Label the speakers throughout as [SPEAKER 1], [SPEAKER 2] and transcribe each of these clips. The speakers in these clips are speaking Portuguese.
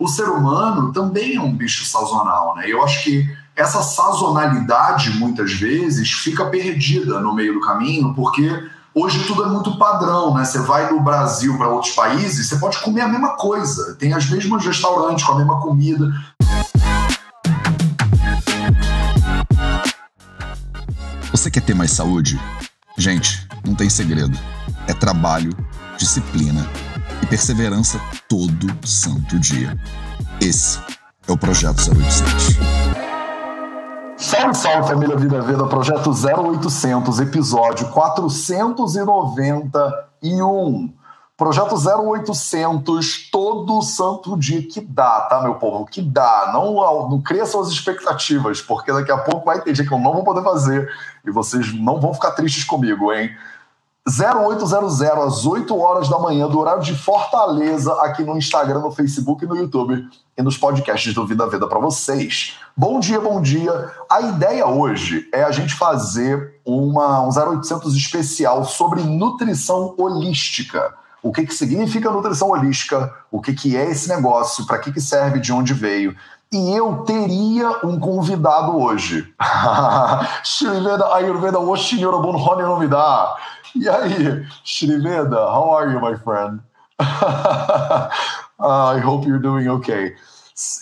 [SPEAKER 1] o ser humano também é um bicho sazonal, né? Eu acho que essa sazonalidade, muitas vezes, fica perdida no meio do caminho, porque hoje tudo é muito padrão, né? Você vai do Brasil para outros países, você pode comer a mesma coisa, tem as mesmas restaurantes com a mesma comida.
[SPEAKER 2] Você quer ter mais saúde? Gente, não tem segredo. É trabalho, disciplina perseverança todo santo dia. Esse é o Projeto 0800.
[SPEAKER 1] Salve, salve família Vida Veda, Projeto 0800, episódio 491. Projeto 0800, todo santo dia que dá, tá, meu povo? Que dá. Não, não cresçam as expectativas, porque daqui a pouco vai ter dia que eu não vou poder fazer e vocês não vão ficar tristes comigo, hein? 0800 às 8 horas da manhã, do horário de Fortaleza, aqui no Instagram, no Facebook e no YouTube e nos podcasts do Vida Veda para vocês. Bom dia, bom dia. A ideia hoje é a gente fazer uma, um 0800 especial sobre nutrição holística. O que, que significa nutrição holística? O que, que é esse negócio? Para que, que serve? De onde veio? E eu teria um convidado hoje. Shirveda Ayurveda Oshinyorobun Honenomida. E aí, Shriveda, how are you, my friend? uh, I hope you're doing okay.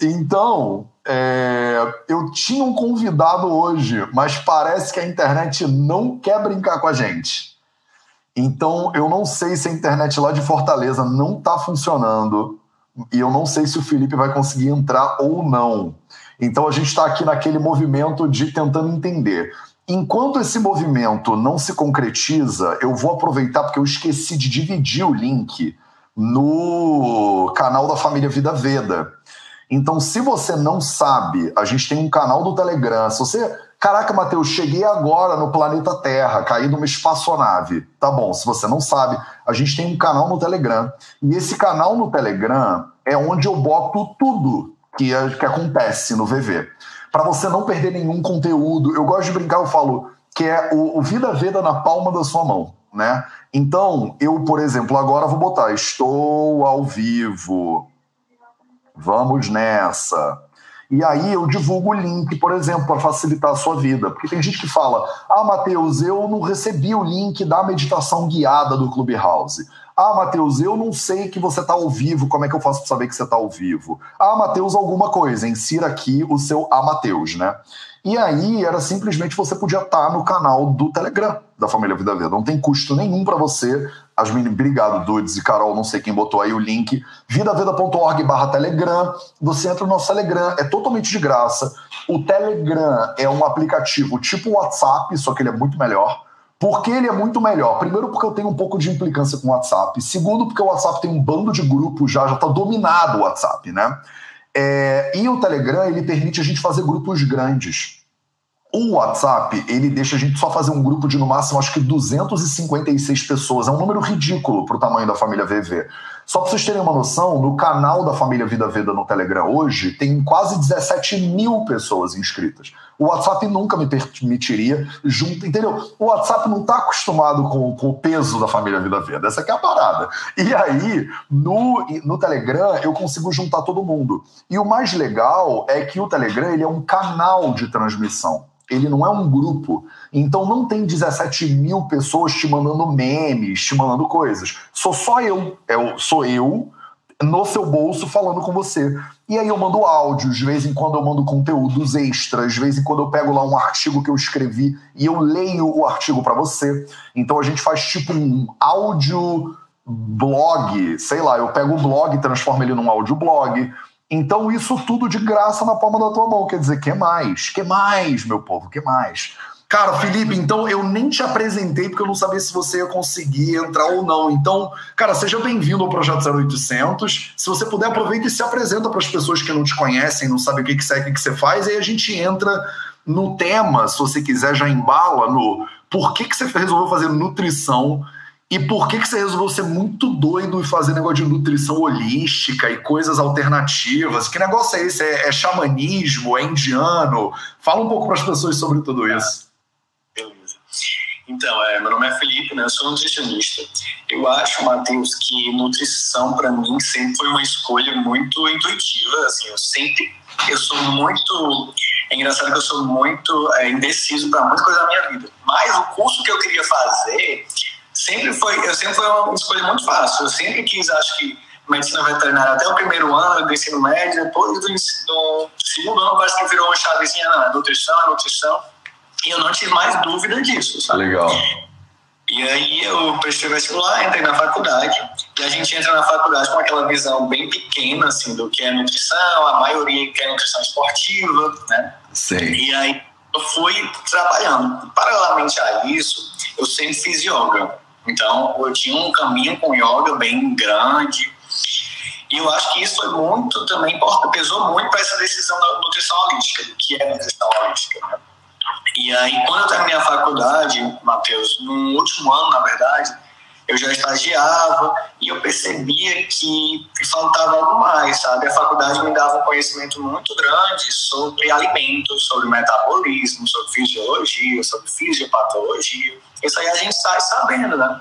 [SPEAKER 1] Então, é, eu tinha um convidado hoje, mas parece que a internet não quer brincar com a gente. Então, eu não sei se a internet lá de Fortaleza não está funcionando e eu não sei se o Felipe vai conseguir entrar ou não. Então, a gente está aqui naquele movimento de tentando entender. Enquanto esse movimento não se concretiza, eu vou aproveitar porque eu esqueci de dividir o link no canal da família Vida Veda. Então, se você não sabe, a gente tem um canal do Telegram. Se você. Caraca, Matheus, cheguei agora no planeta Terra, caí numa espaçonave. Tá bom, se você não sabe, a gente tem um canal no Telegram. E esse canal no Telegram é onde eu boto tudo que, que acontece no VV para você não perder nenhum conteúdo. Eu gosto de brincar, eu falo que é o, o Vida Veda na palma da sua mão, né? Então, eu, por exemplo, agora vou botar estou ao vivo. Vamos nessa. E aí eu divulgo o link, por exemplo, para facilitar a sua vida. Porque tem gente que fala: Ah, Matheus, eu não recebi o link da meditação guiada do Clubhouse. Ah, Matheus, eu não sei que você está ao vivo, como é que eu faço para saber que você está ao vivo? Ah, Matheus, alguma coisa, insira aqui o seu A Matheus, né? E aí era simplesmente você podia estar tá no canal do Telegram da família Vida Veda. Não tem custo nenhum para você. As meninas, obrigado, Dudes e Carol, não sei quem botou aí o link. vidaveda.org barra Telegram. Você entra no nosso Telegram, é totalmente de graça. O Telegram é um aplicativo tipo WhatsApp, só que ele é muito melhor. Por que ele é muito melhor? Primeiro, porque eu tenho um pouco de implicância com o WhatsApp. Segundo, porque o WhatsApp tem um bando de grupos já, já está dominado o WhatsApp, né? É, e o Telegram, ele permite a gente fazer grupos grandes. O WhatsApp, ele deixa a gente só fazer um grupo de no máximo, acho que 256 pessoas. É um número ridículo para o tamanho da família VV. Só para vocês terem uma noção, no canal da família Vida Veda no Telegram hoje, tem quase 17 mil pessoas inscritas. O WhatsApp nunca me permitiria junto, entendeu? O WhatsApp não está acostumado com, com, o peso da família Vida Veda. Essa aqui é a parada. E aí, no, no Telegram, eu consigo juntar todo mundo. E o mais legal é que o Telegram ele é um canal de transmissão ele não é um grupo. Então não tem 17 mil pessoas te mandando memes, te mandando coisas. Sou só eu. eu é sou eu no seu bolso falando com você. E aí eu mando áudios, de vez em quando eu mando conteúdos extras, de vez em quando eu pego lá um artigo que eu escrevi e eu leio o artigo para você. Então a gente faz tipo um áudio blog, sei lá, eu pego o blog e transformo ele num áudio blog. Então, isso tudo de graça na palma da tua mão. Quer dizer, que mais? Que mais, meu povo? Que mais? Cara, Felipe, então eu nem te apresentei porque eu não sabia se você ia conseguir entrar ou não. Então, cara, seja bem-vindo ao Projeto 0800. Se você puder, aproveita e se apresenta para as pessoas que não te conhecem, não sabem o que, que é, o que, que você faz, e aí a gente entra no tema, se você quiser, já embala no por que, que você resolveu fazer nutrição e por que, que você resolveu ser muito doido e fazer negócio de nutrição holística e coisas alternativas? Que negócio é esse? É, é xamanismo? É indiano? Fala um pouco para as pessoas sobre tudo isso.
[SPEAKER 3] Então, é, meu nome é Felipe, né? Eu sou nutricionista. Eu acho, Matheus, que nutrição para mim sempre foi uma escolha muito intuitiva. Assim, eu sempre, eu sou muito, é engraçado que eu sou muito é, indeciso para muita coisa na minha vida. Mas o curso que eu queria fazer sempre foi, eu sempre foi uma escolha muito fácil. Eu sempre quis, acho que medicina veterinária até o primeiro ano do ensino médio, depois do, do segundo ano parece que virou uma chavezinha na nutrição, a nutrição e eu não tive mais dúvida disso, sabe?
[SPEAKER 1] Legal.
[SPEAKER 3] E aí eu prestei vestibular, entrei na faculdade, e a gente entra na faculdade com aquela visão bem pequena, assim, do que é nutrição, a maioria quer nutrição esportiva, né?
[SPEAKER 1] Sim.
[SPEAKER 3] E aí eu fui trabalhando. Paralelamente a isso, eu sempre fiz yoga. Então, eu tinha um caminho com yoga bem grande, e eu acho que isso foi muito também, pesou muito para essa decisão da nutrição holística, que é nutrição holística, né? E aí, quando eu terminei a faculdade, Matheus, no último ano, na verdade, eu já estagiava e eu percebia que faltava algo mais, sabe? A faculdade me dava um conhecimento muito grande sobre alimentos, sobre metabolismo, sobre fisiologia, sobre fisiopatologia. Isso aí a gente sai sabendo, né?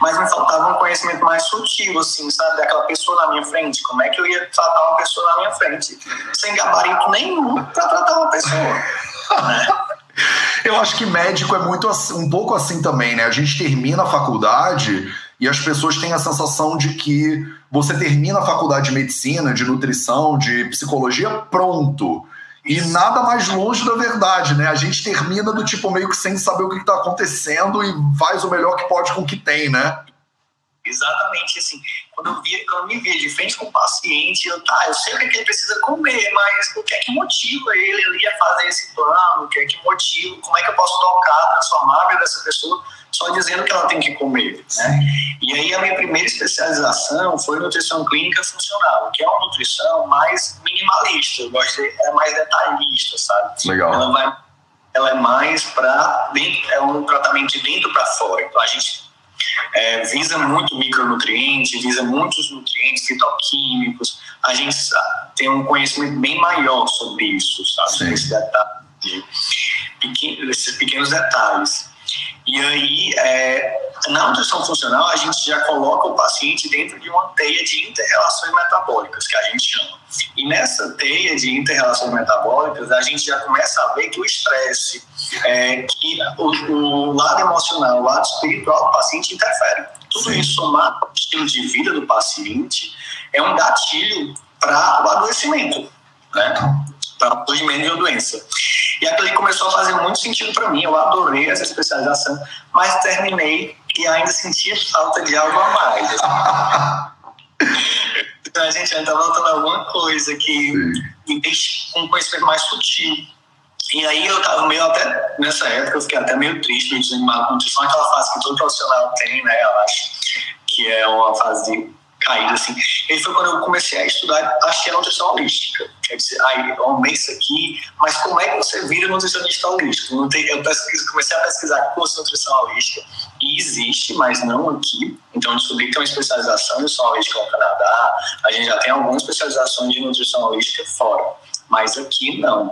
[SPEAKER 3] Mas me faltava um conhecimento mais sutil, assim, sabe? Daquela pessoa na minha frente. Como é que eu ia tratar uma pessoa na minha frente? Sem gabarito nenhum para tratar uma pessoa.
[SPEAKER 1] Eu acho que médico é muito um pouco assim também, né? A gente termina a faculdade e as pessoas têm a sensação de que você termina a faculdade de medicina, de nutrição, de psicologia, pronto. E nada mais longe da verdade, né? A gente termina do tipo meio que sem saber o que está acontecendo e faz o melhor que pode com o que tem, né?
[SPEAKER 3] Exatamente, assim, quando eu, via, quando eu me via de frente com o paciente, eu, tá, eu sei o que, é que ele precisa comer, mas o que é que motiva ele ali a fazer esse plano, o que é que motiva, como é que eu posso tocar, transformar a vida dessa pessoa só dizendo que ela tem que comer, né? E aí a minha primeira especialização foi nutrição clínica funcional, que é uma nutrição mais minimalista, eu gosto de, é mais detalhista, sabe?
[SPEAKER 1] Legal.
[SPEAKER 3] Ela vai ela é mais para é um tratamento de dentro para fora. Então a gente é, visa muito micronutrientes, visa muitos nutrientes fitoquímicos. A gente tem um conhecimento bem maior sobre isso, sabe? Esse detalhe, de, esses pequenos detalhes. E aí, é, na nutrição funcional, a gente já coloca o paciente dentro de uma teia de interrelações metabólicas, que a gente chama. E nessa teia de interrelações metabólicas, a gente já começa a ver que o estresse, é, que o, o, lado emocional, o lado espiritual do paciente interfere. Tudo Sim. isso somado ao estilo de vida do paciente é um gatilho para o adoecimento, né? Para o surgimento de uma doença. E aquilo começou a fazer muito sentido para mim. Eu adorei essa especialização, mas terminei e ainda sentia falta de algo a mais. então a gente ainda voltando a alguma coisa que deixe com um conhecimento mais sutil. E aí eu tava meio até, nessa época, eu fiquei até meio triste, meio desanimado com nutrição, aquela fase que todo profissional tem, né, eu acho, que é uma fase de caída, assim. E foi quando eu comecei a estudar, achei a nutrição holística. Eu disse, ai, eu amei isso aqui, mas como é que você vira nutricionista holístico? Eu comecei a pesquisar curso de nutrição holística, e existe, mas não aqui. Então, descobri que tem uma especialização em nutrição holística no Canadá, a gente já tem algumas especializações de nutrição holística fora, mas aqui não.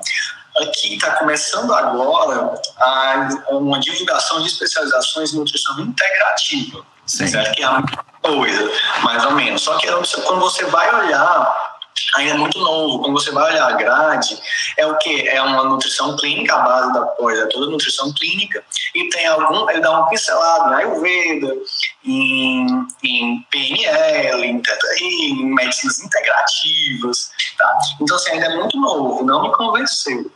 [SPEAKER 3] Aqui está começando agora a, uma divulgação de especializações em nutrição integrativa. Sim. Certo? Que é a coisa, mais ou menos. Só que quando você vai olhar, ainda é muito novo, quando você vai olhar a grade, é o que? É uma nutrição clínica, a base da coisa é toda nutrição clínica, e tem algum, ele dá um pincelado em Ayurveda, em, em PNL, em em medicinas integrativas, tá? Então, assim, ainda é muito novo, não me convenceu.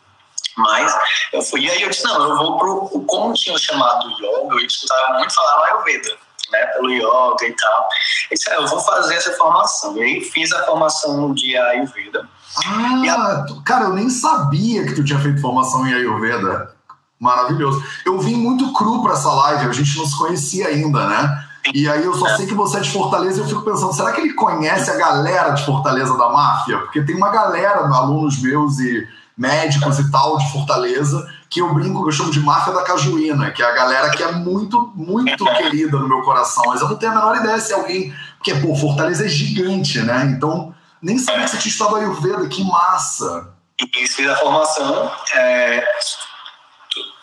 [SPEAKER 3] Mas eu fui, e aí eu disse, não, eu vou pro, como tinha chamado yoga, eu escutava muito falar Ayurveda né, pelo yoga e tal. Eu disse, ah, eu vou fazer essa formação. E aí fiz a formação de Ayurveda.
[SPEAKER 1] Ah, a... cara, eu nem sabia que tu tinha feito formação em Ayurveda. Maravilhoso. Eu vim muito cru para essa live, a gente não se conhecia ainda, né? E aí eu só sei que você é de Fortaleza e eu fico pensando, será que ele conhece a galera de Fortaleza da máfia? Porque tem uma galera, alunos meus e médicos e tal de Fortaleza, que eu brinco, que eu chamo de máfia da cajuína, que é a galera que é muito, muito querida no meu coração. Mas eu não tenho a menor ideia se alguém. Porque, pô, Fortaleza é gigante, né? Então, nem sabia que você tinha estudado Ayurveda, que massa!
[SPEAKER 3] E fiz a formação. É,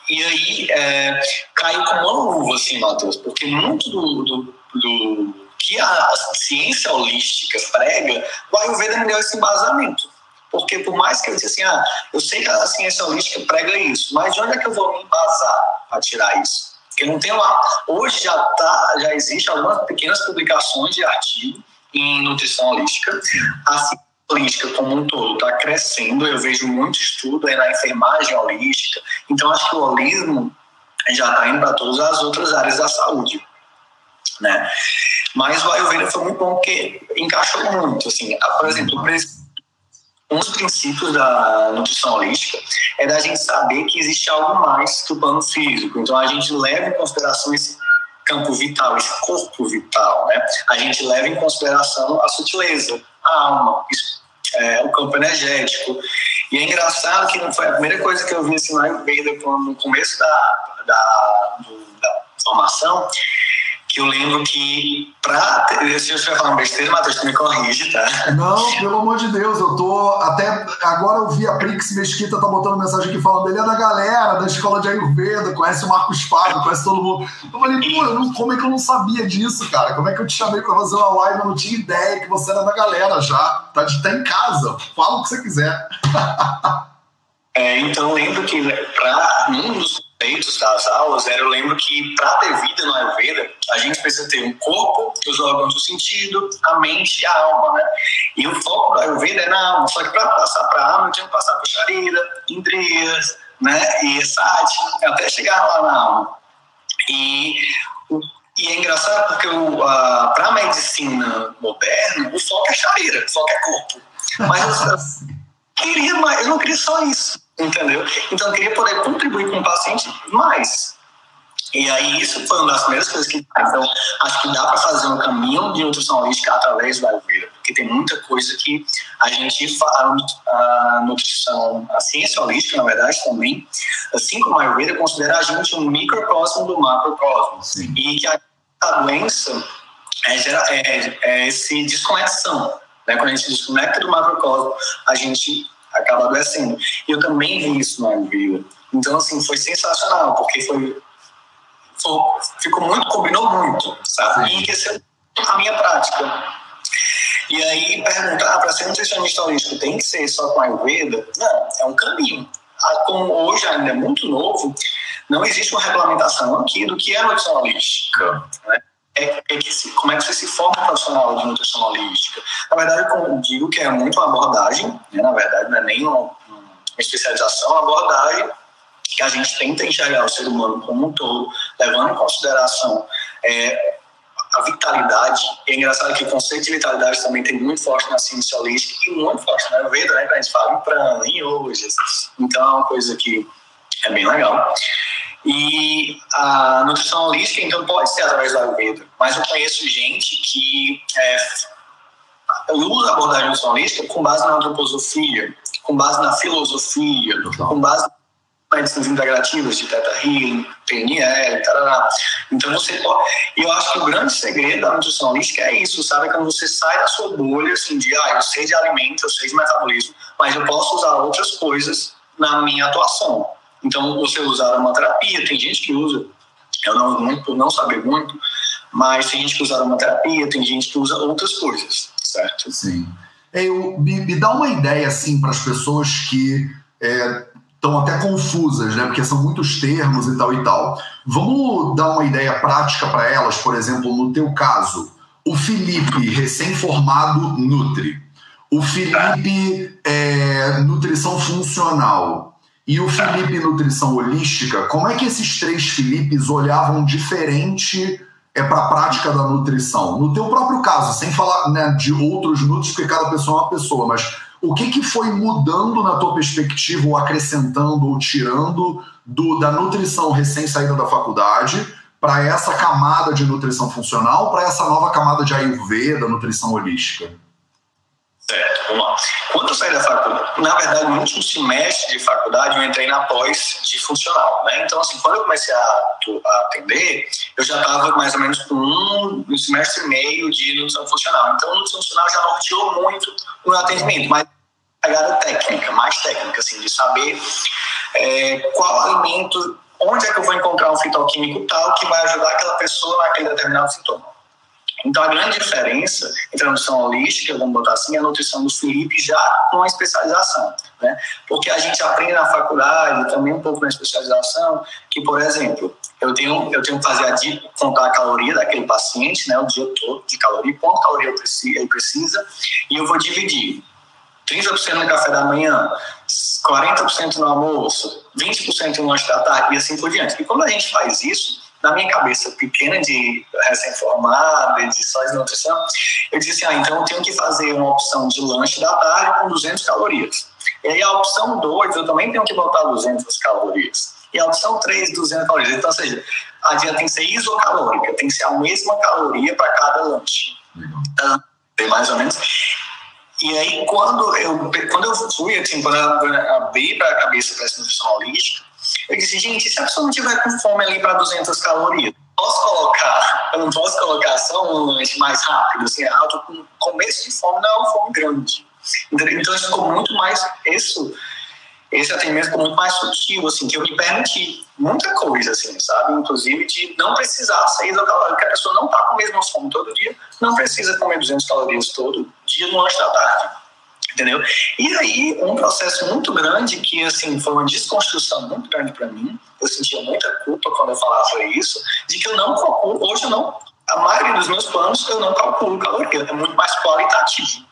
[SPEAKER 3] E aí é, caiu como uma luva, assim, Matheus, porque muito do, do, do que a ciência holística prega, o Ayurveda me deu esse embasamento. Porque por mais que eu disse assim, ah, eu sei que a ciência holística prega isso, mas de onde é que eu vou me embasar para tirar isso? Porque não tem lá. Hoje já tá, já existe algumas pequenas publicações de artigo em nutrição holística. A ciência holística como um todo está crescendo. Eu vejo muito estudo aí na enfermagem holística. Então acho que o holismo já está indo para todas as outras áreas da saúde, né? Mas o Ayurveda foi muito bom porque encaixou muito, assim. Por exemplo, um dos princípios da nutrição holística é da gente saber que existe algo mais que o plano físico. Então a gente leva em consideração esse campo vital, esse corpo vital, né? A gente leva em consideração a sutileza, a alma, é, o campo energético. E é engraçado que não foi a primeira coisa que eu vi assim, lá no começo da, da, do, da formação, eu lembro que pra. Se eu estiver falando besteira, Matheus, tu me corrige, tá?
[SPEAKER 1] Não, pelo amor de Deus, eu tô. Até agora eu vi a Prix Mesquita tá botando mensagem aqui falando, ele é da galera, da escola de Ayurveda, conhece o Marcos Pago, conhece todo mundo. Eu falei, pô, eu não, como é que eu não sabia disso, cara? Como é que eu te chamei pra fazer uma live? Eu não tinha ideia que você era da galera já. Tá, tá em casa. Fala o que você quiser.
[SPEAKER 3] É, então lembro que para um dos conceitos das aulas era, eu lembro que para ter vida no Ayurveda, a gente precisa ter um corpo, os órgãos do sentido, a mente e a alma, né? E o foco do Ayurveda é na alma, só que para passar para a alma, eu tinha que passar por Sharira, Indriyas, né? E Sati, até chegar lá na alma. E, e é engraçado porque para a medicina moderna, o foco é Sharira, o foco é corpo. Mas eu, queria mais, eu não queria só isso entendeu? Então eu queria poder contribuir com o paciente mais. E aí isso foi uma das primeiras coisas que então acho que dá para fazer um caminho de nutrição holística através do Ayurveda, porque tem muita coisa que a gente fala a nutrição, a ciência holística na verdade também, assim como a Ayurveda considera a gente um microcosmo do macrocosmo Sim. e que a, doença é, é, é esse desconexão, né? Quando a gente desconecta do macrocosmo, a gente acaba adoecendo. E eu também vi isso no Ayurveda. Então, assim, foi sensacional, porque foi, foi ficou muito, combinou muito, sabe? E enriqueceu a minha prática. E aí, perguntar, ah, para ser nutricionista holístico tem que ser só com Ayurveda? Não, é um caminho. Ah, como hoje ainda é muito novo, não existe uma regulamentação aqui do que é nutrição holística. Né? É, é que se, como é que você se forma profissional de nutrição holística? Na verdade, eu digo que é muito uma abordagem, né? na verdade, não é nem uma, uma especialização, é uma abordagem que a gente tenta enxergar o ser humano como um todo, levando em consideração é, a vitalidade. E é engraçado que o conceito de vitalidade também tem muito forte na ciência holística e muito forte na Ayurveda, né? A gente fala em prana, em hoje. Então é uma coisa que é bem legal. E a nutrição holística, então, pode ser através da Ayurveda. Mas eu conheço gente que é, usa a abordagem nutrição holística com base na antroposofia, com base na filosofia, com base nas medicinas integrativas de Teta Healing, PNL, tarará. Então você pode... E eu acho que o grande segredo da nutrição holística é isso, sabe? Quando você sai da sua bolha, assim, de, ah, eu sei de alimento, eu sei de metabolismo, mas eu posso usar outras coisas na minha atuação. Então, você usar uma terapia, tem gente que usa, eu não, não, não saber muito, mas tem gente que usa uma terapia, tem gente que usa outras coisas, certo?
[SPEAKER 1] Sim. Eu, me, me dá uma ideia, assim, para as pessoas que estão é, até confusas, né? Porque são muitos termos e tal e tal. Vamos dar uma ideia prática para elas, por exemplo, no teu caso, o Felipe, recém-formado Nutri. O Felipe, é, nutrição funcional e o Felipe Nutrição Holística, como é que esses três Filipes olhavam diferente é para a prática da nutrição? No teu próprio caso, sem falar né, de outros nutris, porque cada pessoa é uma pessoa, mas o que, que foi mudando na tua perspectiva, ou acrescentando ou tirando do, da nutrição recém-saída da faculdade para essa camada de nutrição funcional, para essa nova camada de Ayurveda, nutrição holística?
[SPEAKER 3] Certo, vamos lá. Quando eu saí da faculdade, na verdade, no último semestre de faculdade, eu entrei na pós de funcional, né? Então, assim, quando eu comecei a, a atender, eu já estava mais ou menos com um, um semestre e meio de nutrição funcional. Então, nutrição funcional já norteou muito o meu atendimento, mas pegada técnica, mais técnica, assim, de saber é, qual alimento onde é que eu vou encontrar um fitoquímico tal que vai ajudar aquela pessoa naquele determinado sintoma. Então, a grande diferença entre a nutrição holística, vamos botar assim, é a nutrição do Felipe já com a especialização. Né? Porque a gente aprende na faculdade, também um pouco na especialização, que, por exemplo, eu tenho, eu tenho que fazer a, contar a caloria daquele paciente, né, o dia todo de caloria, quanto caloria ele precisa, e eu vou dividir 30% no café da manhã, 40% no almoço, 20% no lanche da tarde e assim por diante. E quando a gente faz isso, na minha cabeça pequena de recém-formada, de só de nutrição, eu disse ah, então eu tenho que fazer uma opção de lanche da tarde com 200 calorias. E aí a opção 2, eu também tenho que botar 200 calorias. E a opção 3, 200 calorias. Então, ou seja, a dieta tem que ser isocalórica, tem que ser a mesma caloria para cada lanche. Então, tem mais ou menos. E aí, quando eu, quando eu fui, assim, quando eu abri para a cabeça para essa nutrição holística, eu disse, gente, se a pessoa não tiver com fome ali para 200 calorias, posso colocar, eu não posso colocar só um lanche mais rápido, assim, alto, com começo de fome não é fome grande. Então, isso ficou muito mais, isso, esse atendimento ficou muito mais sutil, assim, que eu me permiti muita coisa, assim, sabe? Inclusive de não precisar ser isocalórico, que a pessoa não está com a mesma fome todo dia, não precisa comer 200 calorias todo dia no lanche da tarde entendeu? E aí, um processo muito grande que, assim, foi uma desconstrução muito grande para mim, eu sentia muita culpa quando eu falava isso, de que eu não calculo, hoje eu não, a maioria dos meus planos eu não calculo caloria, é muito mais qualitativo,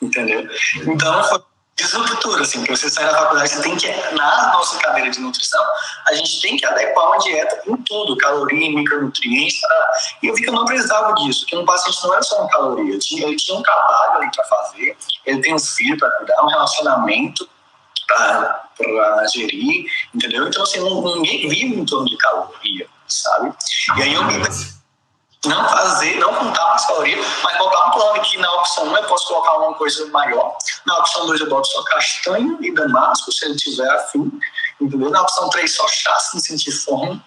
[SPEAKER 3] entendeu? Então, foi disruptura, assim, que você sai da faculdade, você tem que, na nossa cadeira de nutrição, a gente tem que adequar uma dieta em tudo, caloria, micronutrientes, tá? e eu vi que eu não precisava disso, que um paciente não era só uma caloria, ele tinha, ele tinha um trabalho ali para fazer, ele tem um filho para cuidar, um relacionamento para gerir, entendeu? Então, assim, ninguém vive em torno de caloria, sabe? E aí eu me não fazer, não contar mais calorias, mas botar um plano que na opção 1 eu posso colocar uma coisa maior, na opção 2 eu boto só castanha e damasco, se ele tiver afim, entendeu? Na opção 3 só chá, se sentir fome.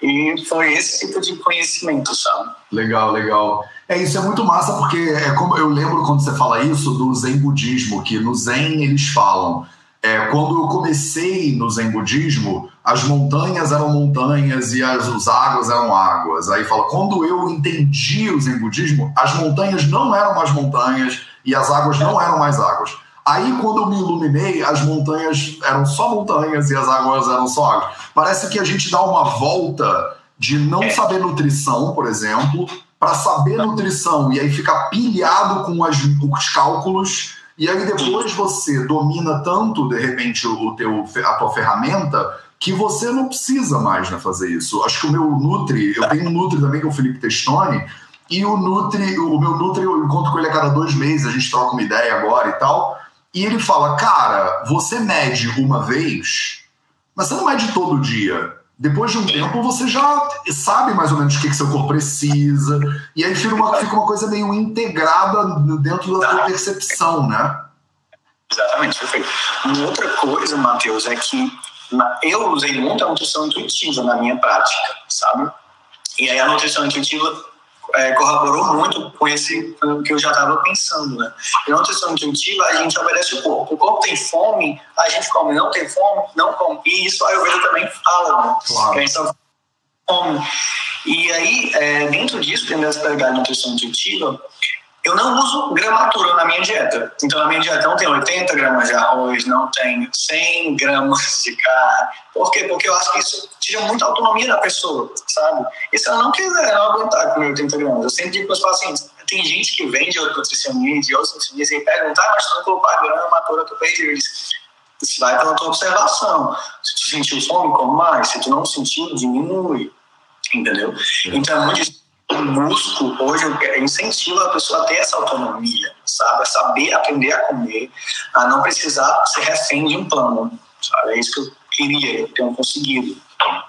[SPEAKER 3] E foi esse tipo de conhecimento, sabe?
[SPEAKER 1] Legal, legal. É isso, é muito massa, porque é como eu lembro quando você fala isso do Zen budismo, que no Zen eles falam é, quando eu comecei no Zen Budismo, as montanhas eram montanhas e as, as águas eram águas. Aí fala, quando eu entendi o Zen Budismo, as montanhas não eram mais montanhas e as águas não eram mais águas. Aí, quando eu me iluminei, as montanhas eram só montanhas e as águas eram só águas. Parece que a gente dá uma volta de não saber nutrição, por exemplo, para saber nutrição e aí ficar pilhado com as, os cálculos e aí depois você domina tanto, de repente, o teu, a tua ferramenta que você não precisa mais né, fazer isso. Acho que o meu Nutri, eu tenho um Nutri também que é o Felipe Testoni, e o Nutri, o meu Nutri, eu encontro com ele a cada dois meses, a gente troca uma ideia agora e tal, e ele fala, cara, você mede uma vez, mas você não mede todo dia. Depois de um tempo, você já sabe mais ou menos o que, que seu corpo precisa. E aí fica uma, fica uma coisa meio integrada dentro da tua percepção, né?
[SPEAKER 3] Exatamente, perfeito. Uma outra coisa, Matheus, é que eu usei muito a nutrição intuitiva na minha prática, sabe? E aí a nutrição intuitiva é, corroborou muito com esse com que eu já estava pensando, né? E na nutrição intuitiva, a gente obedece o corpo. O corpo tem fome, a gente come. Não tem fome, não come. E isso a Ayurveda também fala, né? Claro. Que a gente tá fome. E aí, é, dentro disso, dentro dessa pegada de nutrição intuitiva, eu não uso gramatura na minha dieta. Então, na minha dieta não tem 80 gramas de arroz, não tem 100 gramas de carne. Por quê? Porque eu acho que isso tira muita autonomia da pessoa, sabe? E se ela não quiser não aguentar comer 80 gramas, eu sempre digo para os pacientes, tem gente que vem de outro nutricionista, de outros nutricionistas, e pergunta, ah, mas tu não colocou a gramatura, tu perdeu isso. Isso vai pela tua observação. Se tu sentiu fome, come mais. Se tu não sentiu, diminui. Entendeu? Então, é muito busco hoje, eu incentivo a pessoa a ter essa autonomia, sabe? A saber aprender a comer, a não precisar ser refém de um plano, sabe? É isso que eu queria, eu tenho conseguido.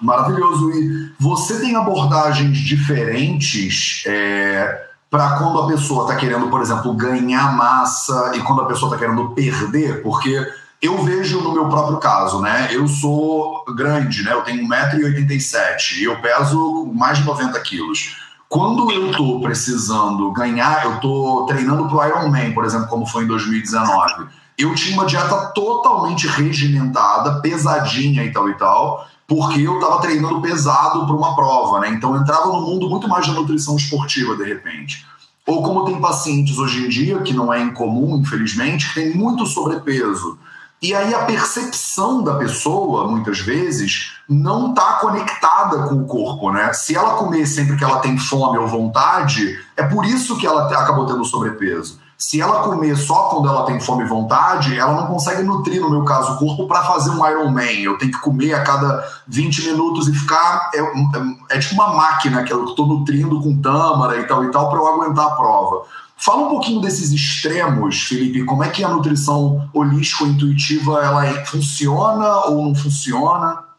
[SPEAKER 1] Maravilhoso. E você tem abordagens diferentes é, para quando a pessoa está querendo, por exemplo, ganhar massa e quando a pessoa está querendo perder? Porque eu vejo no meu próprio caso, né? Eu sou grande, né? Eu tenho 1,87m e eu peso mais de 90 quilos. Quando eu estou precisando ganhar, eu estou treinando para o Ironman, por exemplo, como foi em 2019. Eu tinha uma dieta totalmente regimentada, pesadinha e tal e tal, porque eu estava treinando pesado para uma prova, né? Então eu entrava no mundo muito mais da nutrição esportiva de repente. Ou como tem pacientes hoje em dia, que não é incomum, infelizmente, que tem muito sobrepeso. E aí a percepção da pessoa, muitas vezes, não está conectada com o corpo, né? Se ela comer sempre que ela tem fome ou vontade, é por isso que ela acabou tendo sobrepeso. Se ela comer só quando ela tem fome e vontade, ela não consegue nutrir, no meu caso, o corpo para fazer um Ironman. Eu tenho que comer a cada 20 minutos e ficar. É, é, é tipo uma máquina que eu estou nutrindo com tâmara e tal e tal para eu aguentar a prova. Fala um pouquinho desses extremos, Felipe. Como é que a nutrição holístico-intuitiva ela funciona ou não funciona?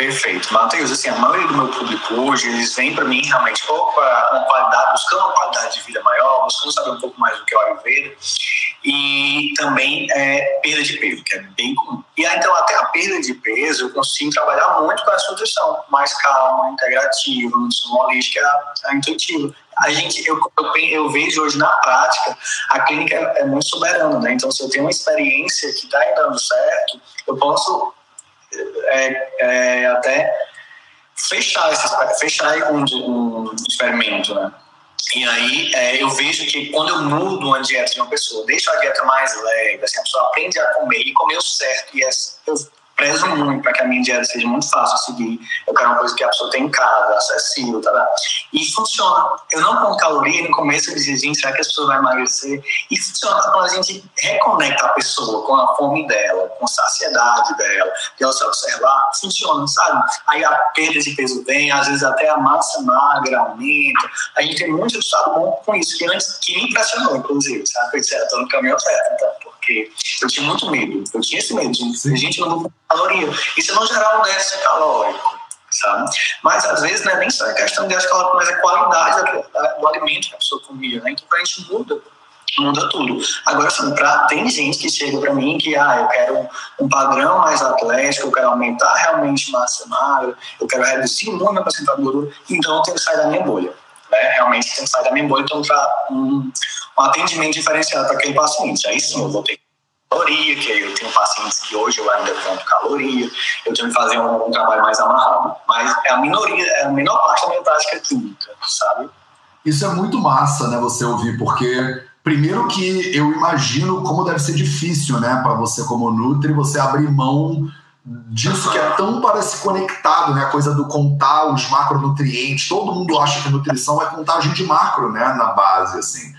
[SPEAKER 3] Perfeito. Matheus, assim, a maioria do meu público hoje, eles vêm para mim realmente para uma qualidade, buscando uma qualidade de vida maior, buscando saber um pouco mais do que é o Ayurveda, e também é, perda de peso, que é bem comum. E aí, então, até a perda de peso, eu consigo trabalhar muito com essa nutrição, mais calma, integrativa, nutrição holística, a, a intuitiva. A gente, eu, eu, eu, vejo hoje na prática, a clínica é, é muito soberana, né? Então, se eu tenho uma experiência que está dando certo, eu posso é, é, até fechar, esse, fechar um, um experimento, né? E aí é, eu vejo que quando eu mudo uma dieta de uma pessoa, deixo a dieta mais leve, assim, a pessoa aprende a comer e comer o certo, e eu prezo muito para que a minha dieta seja muito fácil de seguir. Eu quero uma coisa que a pessoa tem em casa, acessível, tá, tá. E funciona. Eu não ponho caloria, no começo eu dizia, será que a pessoa vai emagrecer? E funciona quando a gente reconecta a pessoa com a fome dela, com a saciedade dela, que ela se observar, funciona, sabe? Aí a perda de peso vem, às vezes até a massa magra aumenta. A gente tem muito resultado bom com isso, que antes que me impressionou, inclusive, sabe? Eu disse, estou no caminho certo, então porque eu tinha muito medo. Eu tinha esse medo de gente não vou caloria. E se não gerar um déficit calórico, sabe? Mas às vezes não é nem só a questão de calórico, mas a qualidade do alimento que a pessoa comia, né? Então a gente muda muda tudo. Agora, assim, pra, tem gente que chega para mim que, ah, eu quero um, padrão mais atlético, eu quero aumentar realmente massa magra, eu quero reduzir muito a porcentagem de gordura, então eu tenho que sair da minha bolha. Né? Realmente tenho que sair da bolha, então para um, um atendimento diferenciado para aquele paciente. Aí sim, eu vou ter caloria, que eu tenho pacientes que hoje eu ainda conto caloria, eu tenho que fazer um, um, trabalho mais amarrado. Mas é a minoria, é a menor parte da minha tática clínica, sabe?
[SPEAKER 1] Isso é muito massa, né, você ouvir, porque primeiro que eu imagino como deve ser difícil, né, para você como Nutri, você abrir mão disso que é tão para se conectado, né? A coisa do contar os macronutrientes. Todo mundo acha que nutrição é contagem de macro, né? Na base, assim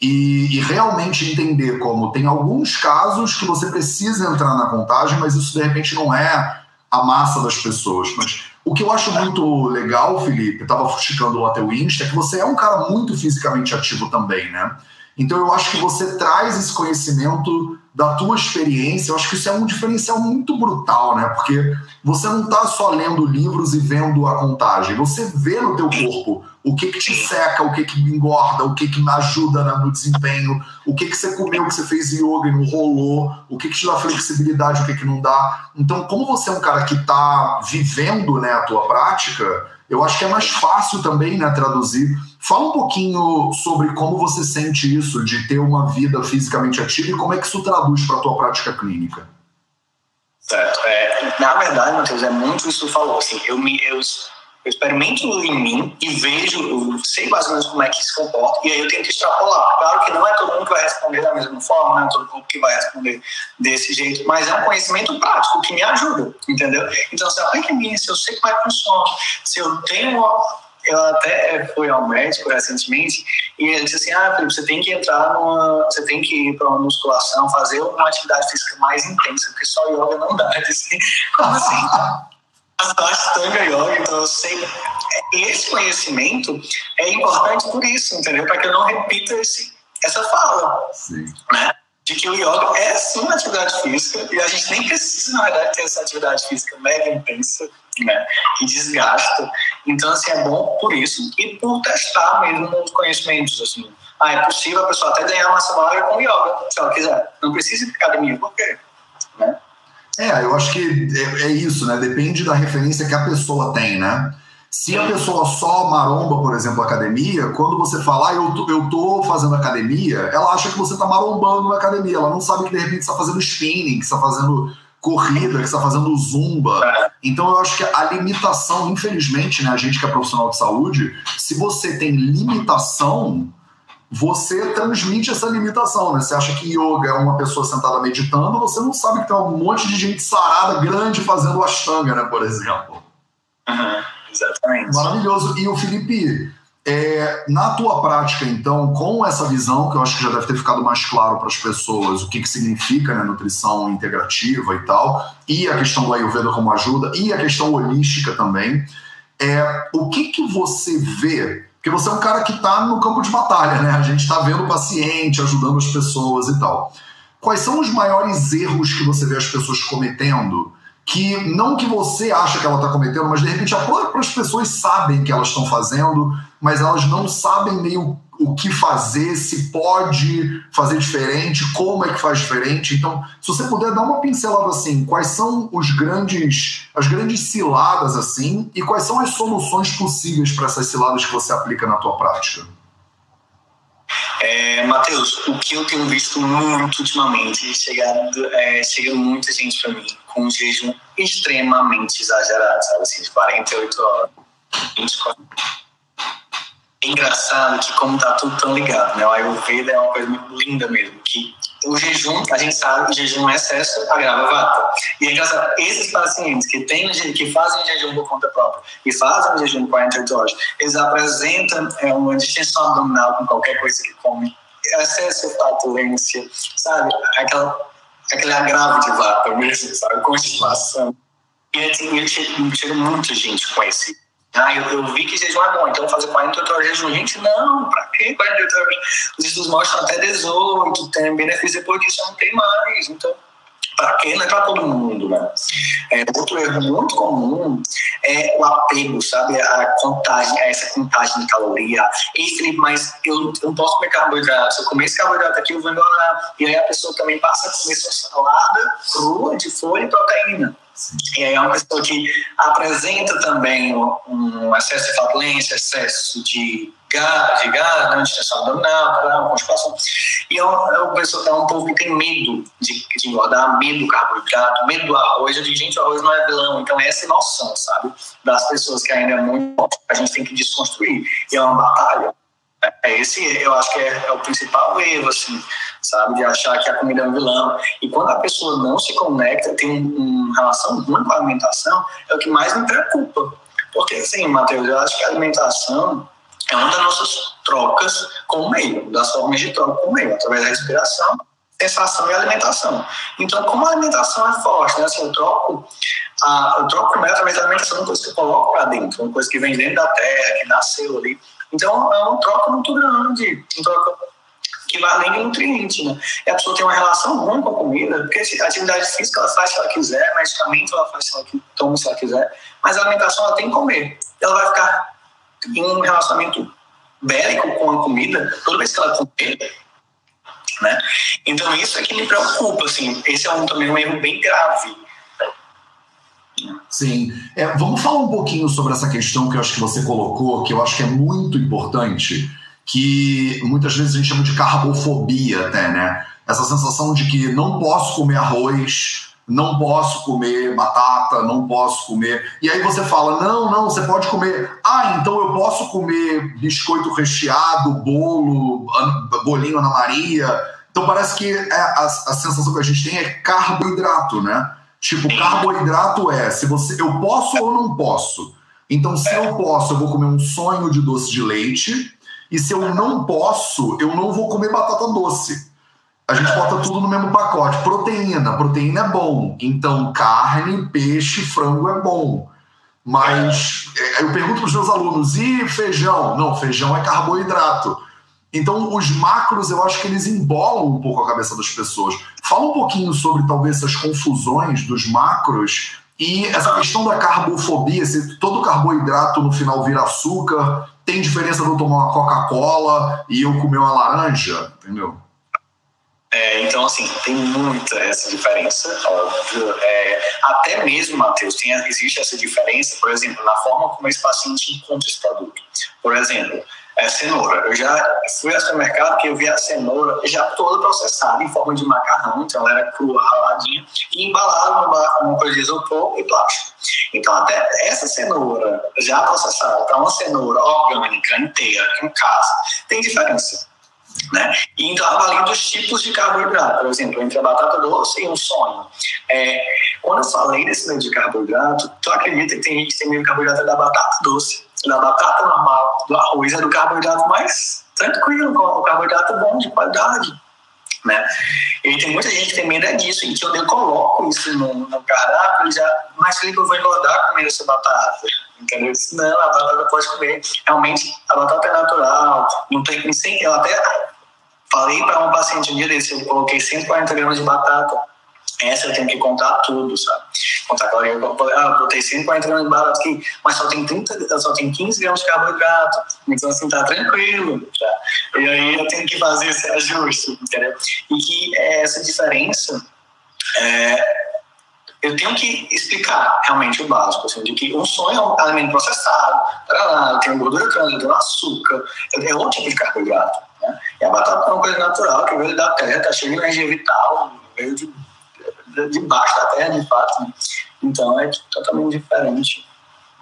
[SPEAKER 1] e, e, realmente entender como tem alguns casos que você precisa entrar na contagem, mas isso de repente não é a massa das pessoas. Mas o que eu acho muito legal, Felipe, estava fuxicando o teu Insta, é que você é um cara muito fisicamente ativo também, né? Então eu acho que você traz esse conhecimento da tua experiência, eu acho que isso é um diferencial muito brutal, né? Porque você não está só lendo livros e vendo a contagem, você vê no teu corpo o que que te seca, o que que engorda, o que que ajuda no desempenho, o que que você comeu, que você fez yoga e não rolou, o que que te dá flexibilidade, o que que não dá. Então, como você é um cara que está vivendo né, a tua prática, eu acho que é mais fácil também né, traduzir. Fala um pouquinho sobre como você sente isso de ter uma vida fisicamente ativa e como é que isso traduz para a tua prática clínica.
[SPEAKER 3] Certo. É, na verdade, Matheus, é muito isso que tu falou. Assim, eu, me, eu eu experimento em mim e vejo, sei mais ou menos como é que se comporta, e aí eu tento extrapolar. Claro que não é todo mundo que vai responder da mesma forma, não é todo mundo que vai responder desse jeito, mas é um conhecimento prático que me ajuda, entendeu? Então, se aplica em mim, se eu sei como é que funciona, se eu tenho uma, eu até fui ao médico recentemente e ele disse assim: Ah, Felipe, você tem que entrar numa. Você tem que ir para uma musculação, fazer uma atividade física mais intensa, porque só yoga não dá. Eu disse, como assim? Ashtanga Yoga, então eu sei. Esse conhecimento é importante por isso, entendeu? Para que eu não repita esse, essa fala. Sim. Né? De que o yoga é sim uma atividade física e a gente nem precisa, na verdade, ter essa atividade física mega intensa, né? Que desgasta. Então, assim, é bom por isso e por testar mesmo os conhecimentos, assim. Ah, é possível a pessoa até ganhar massa magra com yoga, se ela quiser. Não precisa ir para academia, por quê?
[SPEAKER 1] É, eu acho que é, é, isso, né? Depende da referência que a pessoa tem, né? Se a pessoa só maromba, por exemplo, academia, quando você falar, ah, eu, tô, eu tô fazendo academia, ela acha que você tá marombando na academia. Ela não sabe que de repente está fazendo spinning, que está fazendo corrida, que está fazendo zumba. É. Então eu acho que a limitação, infelizmente, né, a gente que é profissional de saúde, se você tem limitação, você transmite essa limitação, né? Você acha que yoga é uma pessoa sentada meditando, você não sabe que tem um monte de gente sarada grande fazendo ashtanga, né, por exemplo.
[SPEAKER 3] Uhum, exatamente.
[SPEAKER 1] Maravilhoso. E o Felipe, é, na tua prática, então, com essa visão, que eu acho que já deve ter ficado mais claro para as pessoas o que, que significa né, nutrição integrativa e tal, e a questão do Ayurveda como ajuda, e a questão holística também, é, o que, que você vê? Porque você é um cara que está no campo de batalha, né? A gente está vendo o paciente, ajudando as pessoas e tal. Quais são os maiores erros que você vê as pessoas cometendo que não que você acha que ela está cometendo, mas de repente as próprias pessoas sabem que elas estão fazendo, mas elas não sabem meio o que fazer, se pode fazer diferente, como é que faz diferente. Então, se você puder dar uma pincelada assim, quais são os grandes, as grandes ciladas assim, e quais são as soluções possíveis para essas ciladas que você aplica na tua prática?
[SPEAKER 3] É, Matheus, o que eu tenho visto muito ultimamente, chegando, é, chega muita gente para mim com um jejum extremamente exagerado, sabe assim, de 48 horas, 24 é engraçado que como tá tudo tão ligado, né? O Ayurveda é uma coisa muito linda mesmo, que o jejum, a gente sabe, o jejum é excesso agrava vata. E é engraçado, esses pacientes que, têm, que fazem jejum por conta própria e fazem jejum por 48 horas, eles apresentam é, uma distensão abdominal com qualquer coisa que come, excesso de fatulência, sabe? Aquela aquele agravo de vata mesmo, sabe? Constipação. E assim, eu chego muita gente com esse. Ah, eu, eu, vi que jejum é bom, então vou fazer 48 horas de jejum. Gente, não, pra quê 48 horas? Os estudos mostram até 18, tem benefício depois disso, não tem mais. Então, para quem não é para todo mundo, né? É, outro erro muito comum é o apego, sabe? A contagem, essa contagem de caloria. Ei, Felipe, mas eu, eu não posso comer carboidrato. Se eu comer esse carboidrato aqui, eu vou engordar. E aí a pessoa também passa a comer sua salada crua de folha e proteína. E aí é uma pessoa que apresenta também um excesso de flatulência, excesso de gás, de gás, né, distensão abdominal, constipação. E é uma, é uma pessoa que é um povo que tem medo de, de engordar, medo do carboidrato, medo do arroz. Eu digo, gente, o arroz não é vilão. Então, essa é noção, sabe? Das pessoas que ainda é muito a gente tem que desconstruir. E é uma batalha. É esse, eu acho que é, é, o principal erro, assim, sabe? De achar que a comida é um vilão. E quando a pessoa não se conecta, tem uma relação ruim com a alimentação, é o que mais me preocupa. Porque, assim, Matheus, eu acho que a alimentação é uma das nossas trocas com o meio, das formas de troca com o meio, através da respiração, sensação e alimentação. Então, como a alimentação é forte, né? Assim, eu troco, a, eu troco o meio através da alimentação, uma coisa que eu coloco para dentro, uma coisa que vem dentro da terra, que nasceu ali. Então, é uma troca muito grande, troca que vai além do nutriente, né? E a pessoa tem uma relação ruim com a comida, porque a atividade física ela faz se ela quiser, medicamento ela faz se ela toma se ela quiser, mas a alimentação ela tem que comer. Ela vai ficar em um relacionamento bélico com a comida toda vez que ela comer, né? Então isso é que me preocupa, assim. Esse é um, também um erro bem grave.
[SPEAKER 1] Sim. É, vamos falar um pouquinho sobre essa questão que eu acho que você colocou, que eu acho que é muito importante, que muitas vezes a gente chama de carbofobia até, né? Essa sensação de que não posso comer arroz, não posso comer batata, não posso comer. E aí você fala: não, não, você pode comer. Ah, então eu posso comer biscoito recheado, bolo, bolinho Ana Maria. Então parece que é a, a sensação que a gente tem é carboidrato, né? Tipo, carboidrato é se você eu posso ou não posso. Então, se eu posso, eu vou comer um sonho de doce de leite. E se eu não posso, eu não vou comer batata doce a gente bota tudo no mesmo pacote. Proteína, proteína é bom. Então, carne, peixe, frango é bom. Mas é, eu pergunto para os meus alunos: e feijão? Não, feijão é carboidrato. Então, os macros, eu acho que eles embolam um pouco a cabeça das pessoas. Fala um pouquinho sobre talvez essas confusões dos macros e essa questão da carbofobia, se todo carboidrato no final vira açúcar, tem diferença de eu tomar uma Coca-Cola e eu comer uma laranja, entendeu?
[SPEAKER 3] É, então, assim, tem muita essa diferença, óbvio. É, até mesmo, Matheus, tem, existe essa diferença, por exemplo, na forma como esse paciente encontra esse produto. Por exemplo, é, cenoura. Eu já fui ao supermercado que eu vi a cenoura já toda processada em forma de macarrão, então ela era crua, raladinha, e embalada numa, coisa de isopor e plástico. Então, até essa cenoura já processada para uma cenoura orgânica inteira, em casa, tem diferença. Né? E então avaliando os tipos de carboidrato, por exemplo, entre a batata doce e um sonho. É, quando eu falei desse meio de carboidrato, tu acredita que tem gente que tem meio de carboidrato da batata doce, da batata normal, do arroz é do carboidrato mais tranquilo, o carboidrato bom, de qualidade. Né? E tem muita gente que tem medo é disso, e que eu coloco isso no, no cardápio, já, mas Felipe, eu vou engordar comendo essa batata. Entendeu? Não, a batata pode comer. Realmente, a batata é natural, não tem sem, eu até falei para um paciente um dia desse, eu coloquei 140 gramas de batata essa eu tenho que contar tudo, sabe? Contar caloria. Ah, botei 140 gramas de batata aqui, mas só tem, 30, só tem 15 gramas de carboidrato. Então, assim, tá tranquilo. Tá? E aí eu tenho que fazer esse ajuste, entendeu? E que essa diferença, é, eu tenho que explicar realmente o básico, assim, de que um sonho é um alimento processado, lá, tem gordura trans, tem açúcar, é outro tipo de carboidrato. Né? E a batata é uma coisa natural, que veio da terra, tá cheia de energia vital, veio de debaixo da terra, de fato. Né? Então é totalmente diferente.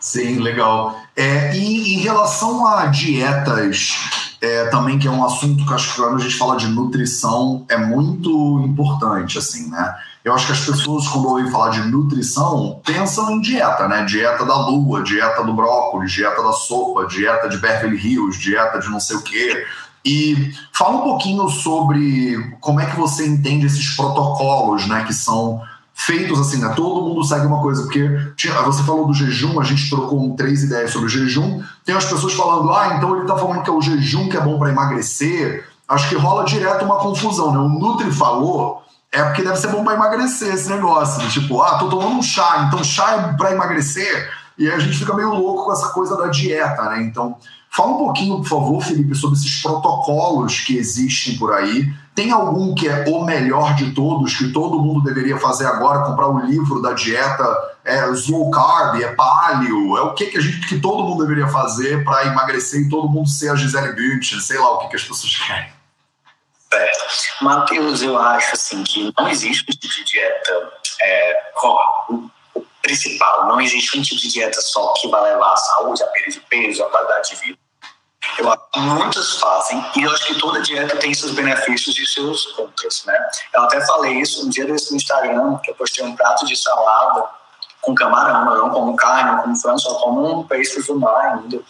[SPEAKER 1] Sim, legal. É, e em relação a dietas, é, também que é um assunto que acho que quando a gente fala de nutrição é muito importante, assim, né? Eu acho que as pessoas, quando ouvem falar de nutrição, pensam em dieta, né? Dieta da lua, dieta do brócolis, dieta da sopa, dieta de Beverly Hills, dieta de não sei o quê. E fala um pouquinho sobre como é que você entende esses protocolos, né, que são feitos assim, né? Todo mundo segue uma coisa, porque tinha, você falou do jejum, a gente trocou três ideias sobre o jejum. Tem as pessoas falando, ah, então ele tá falando que é o jejum que é bom para emagrecer. Acho que rola direto uma confusão, né? O Nutri falou, é porque deve ser bom para emagrecer esse negócio. Né? Tipo, ah, tô tomando um chá, então chá é para emagrecer. E aí a gente fica meio louco com essa coisa da dieta, né? Então, Fala um pouquinho, por favor, Felipe, sobre esses protocolos que existem por aí. Tem algum que é o melhor de todos, que todo mundo deveria fazer agora, comprar o livro da dieta é slow carb, é paleo, é o que, que, a gente, que todo mundo deveria fazer para emagrecer e todo mundo ser a Gisele Bündchen, sei lá o que, que as pessoas querem.
[SPEAKER 3] É, Matheus, eu acho assim que não existe um tipo de dieta é, principal, não existe um tipo de dieta só que vai levar à saúde, a perda de peso, a qualidade de vida. Eu acho que muitos fazem, e eu acho que toda dieta tem seus benefícios e seus contras, né? Eu até falei isso um dia desse no Instagram, que eu postei um prato de salada com camarão, eu não como carne, não como frango, só como um peixe do mar ainda.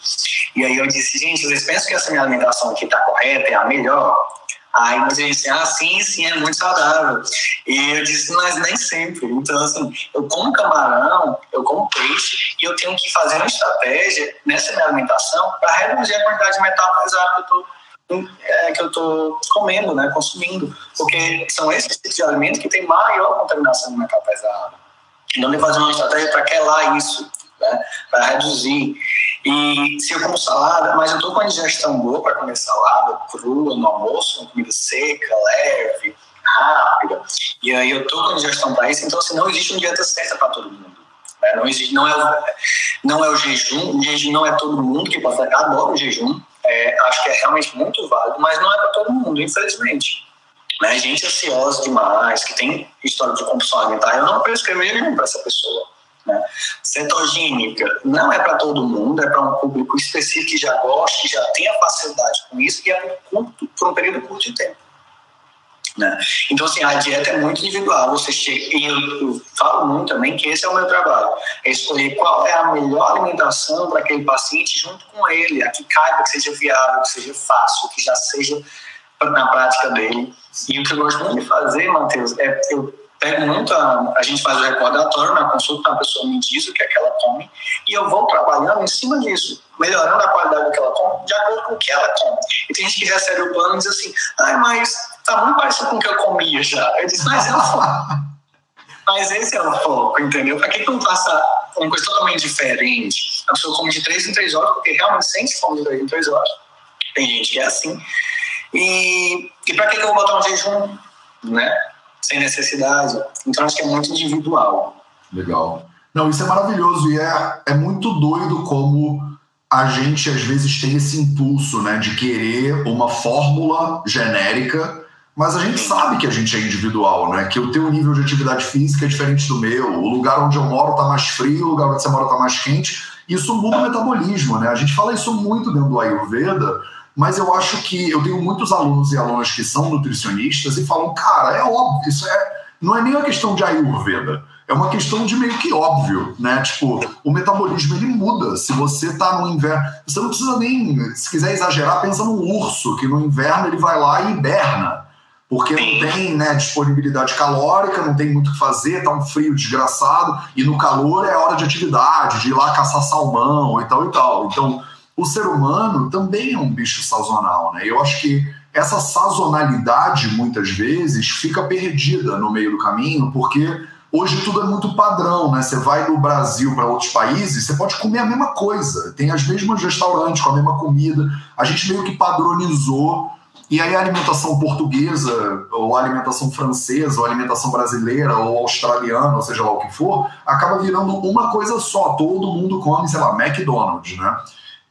[SPEAKER 3] E aí eu disse, gente, vocês pensam que essa minha alimentação aqui está correta, é a melhor? Aí você disse, ah, sim, sim, é muito saudável. E eu disse, mas nem sempre. Então, assim, eu como camarão, eu como peixe, e eu tenho que fazer uma estratégia nessa minha alimentação para reduzir a quantidade de metal pesado que eu estou é, que eu estou comendo, né, consumindo, porque são esses tipos de alimentos que têm maior contaminação de metal pesado. Então, eu fazer uma estratégia para quelar isso, né, para reduzir. E se eu como salada, mas eu tô com a digestão boa para comer salada crua no almoço, uma comida seca, leve, rápida. E aí eu tô com a digestão para isso, então assim, não existe uma dieta certa para todo mundo. Né? Não existe, não é, não é o jejum, o jejum não é todo mundo que pode fazer, adoro o jejum, é, acho que é realmente muito válido, mas não é para todo mundo, infelizmente. Né? Gente ansiosa demais, que tem história de compulsão alimentar, eu não prescrevo jejum para essa pessoa. Né? Cetogênica não é para todo mundo, é para um público específico que já gosta, que já tem a facilidade com isso, que é por, curto, por um período curto de tempo. Né? Então, assim, a dieta é muito individual. Você chega, e eu, eu, falo muito também que esse é o meu trabalho: é escolher qual é a melhor alimentação para aquele paciente junto com ele, a que caiba, que seja viável, que seja fácil, que já seja na prática dele. E o que eu gosto muito de fazer, Matheus, é eu pego a, gente faz o recordatório na consulta, a pessoa me diz o que é que ela come, e eu vou trabalhando em cima disso, melhorando a qualidade do que ela come, de acordo com o que ela come. E tem gente que recebe o plano e diz assim, ai, mas tá muito parecido com o que eu comia já. Eu disse, mas o foco. mas esse é o foco, entendeu? Para que que não faça uma coisa totalmente diferente? A pessoa come de 3 em 3 horas, porque realmente sente fome de 3 em 3 horas. Tem gente que é assim. E, e para que, que eu vou botar um jejum, né? Sem necessidade. Então acho que é muito individual.
[SPEAKER 1] Legal. Não, isso é maravilhoso e é, é muito doido como a gente às vezes tem esse impulso, né, de querer uma fórmula genérica, mas a gente sabe que a gente é individual, né, que o teu nível de atividade física é diferente do meu, o lugar onde eu moro está mais frio, o lugar onde você mora está mais quente, isso muda o metabolismo, né? A gente fala isso muito dentro do Ayurveda, mas eu acho que eu tenho muitos alunos e alunas que são nutricionistas e falam, cara, é óbvio, isso é não é nem uma questão de Ayurveda, é uma questão de meio que óbvio, né? Tipo, o metabolismo ele muda. Se você tá no inverno, você não precisa nem, se quiser exagerar, pensa no urso, que no inverno ele vai lá e hiberna. Porque não tem né, disponibilidade calórica, não tem muito o que fazer, tá um frio desgraçado, e no calor é hora de atividade, de ir lá caçar salmão e tal e tal. Então, o ser humano também é um bicho sazonal, né? Eu acho que essa sazonalidade, muitas vezes, fica perdida no meio do caminho, porque hoje tudo é muito padrão, né? Você vai do Brasil para outros países, você pode comer a mesma coisa, tem as mesmas restaurantes com a mesma comida. A gente meio que padronizou. E aí a alimentação portuguesa, ou a alimentação francesa, ou a alimentação brasileira, ou australiana, ou seja lá o que for, acaba virando uma coisa só. Todo mundo come, sei lá, McDonald's, né?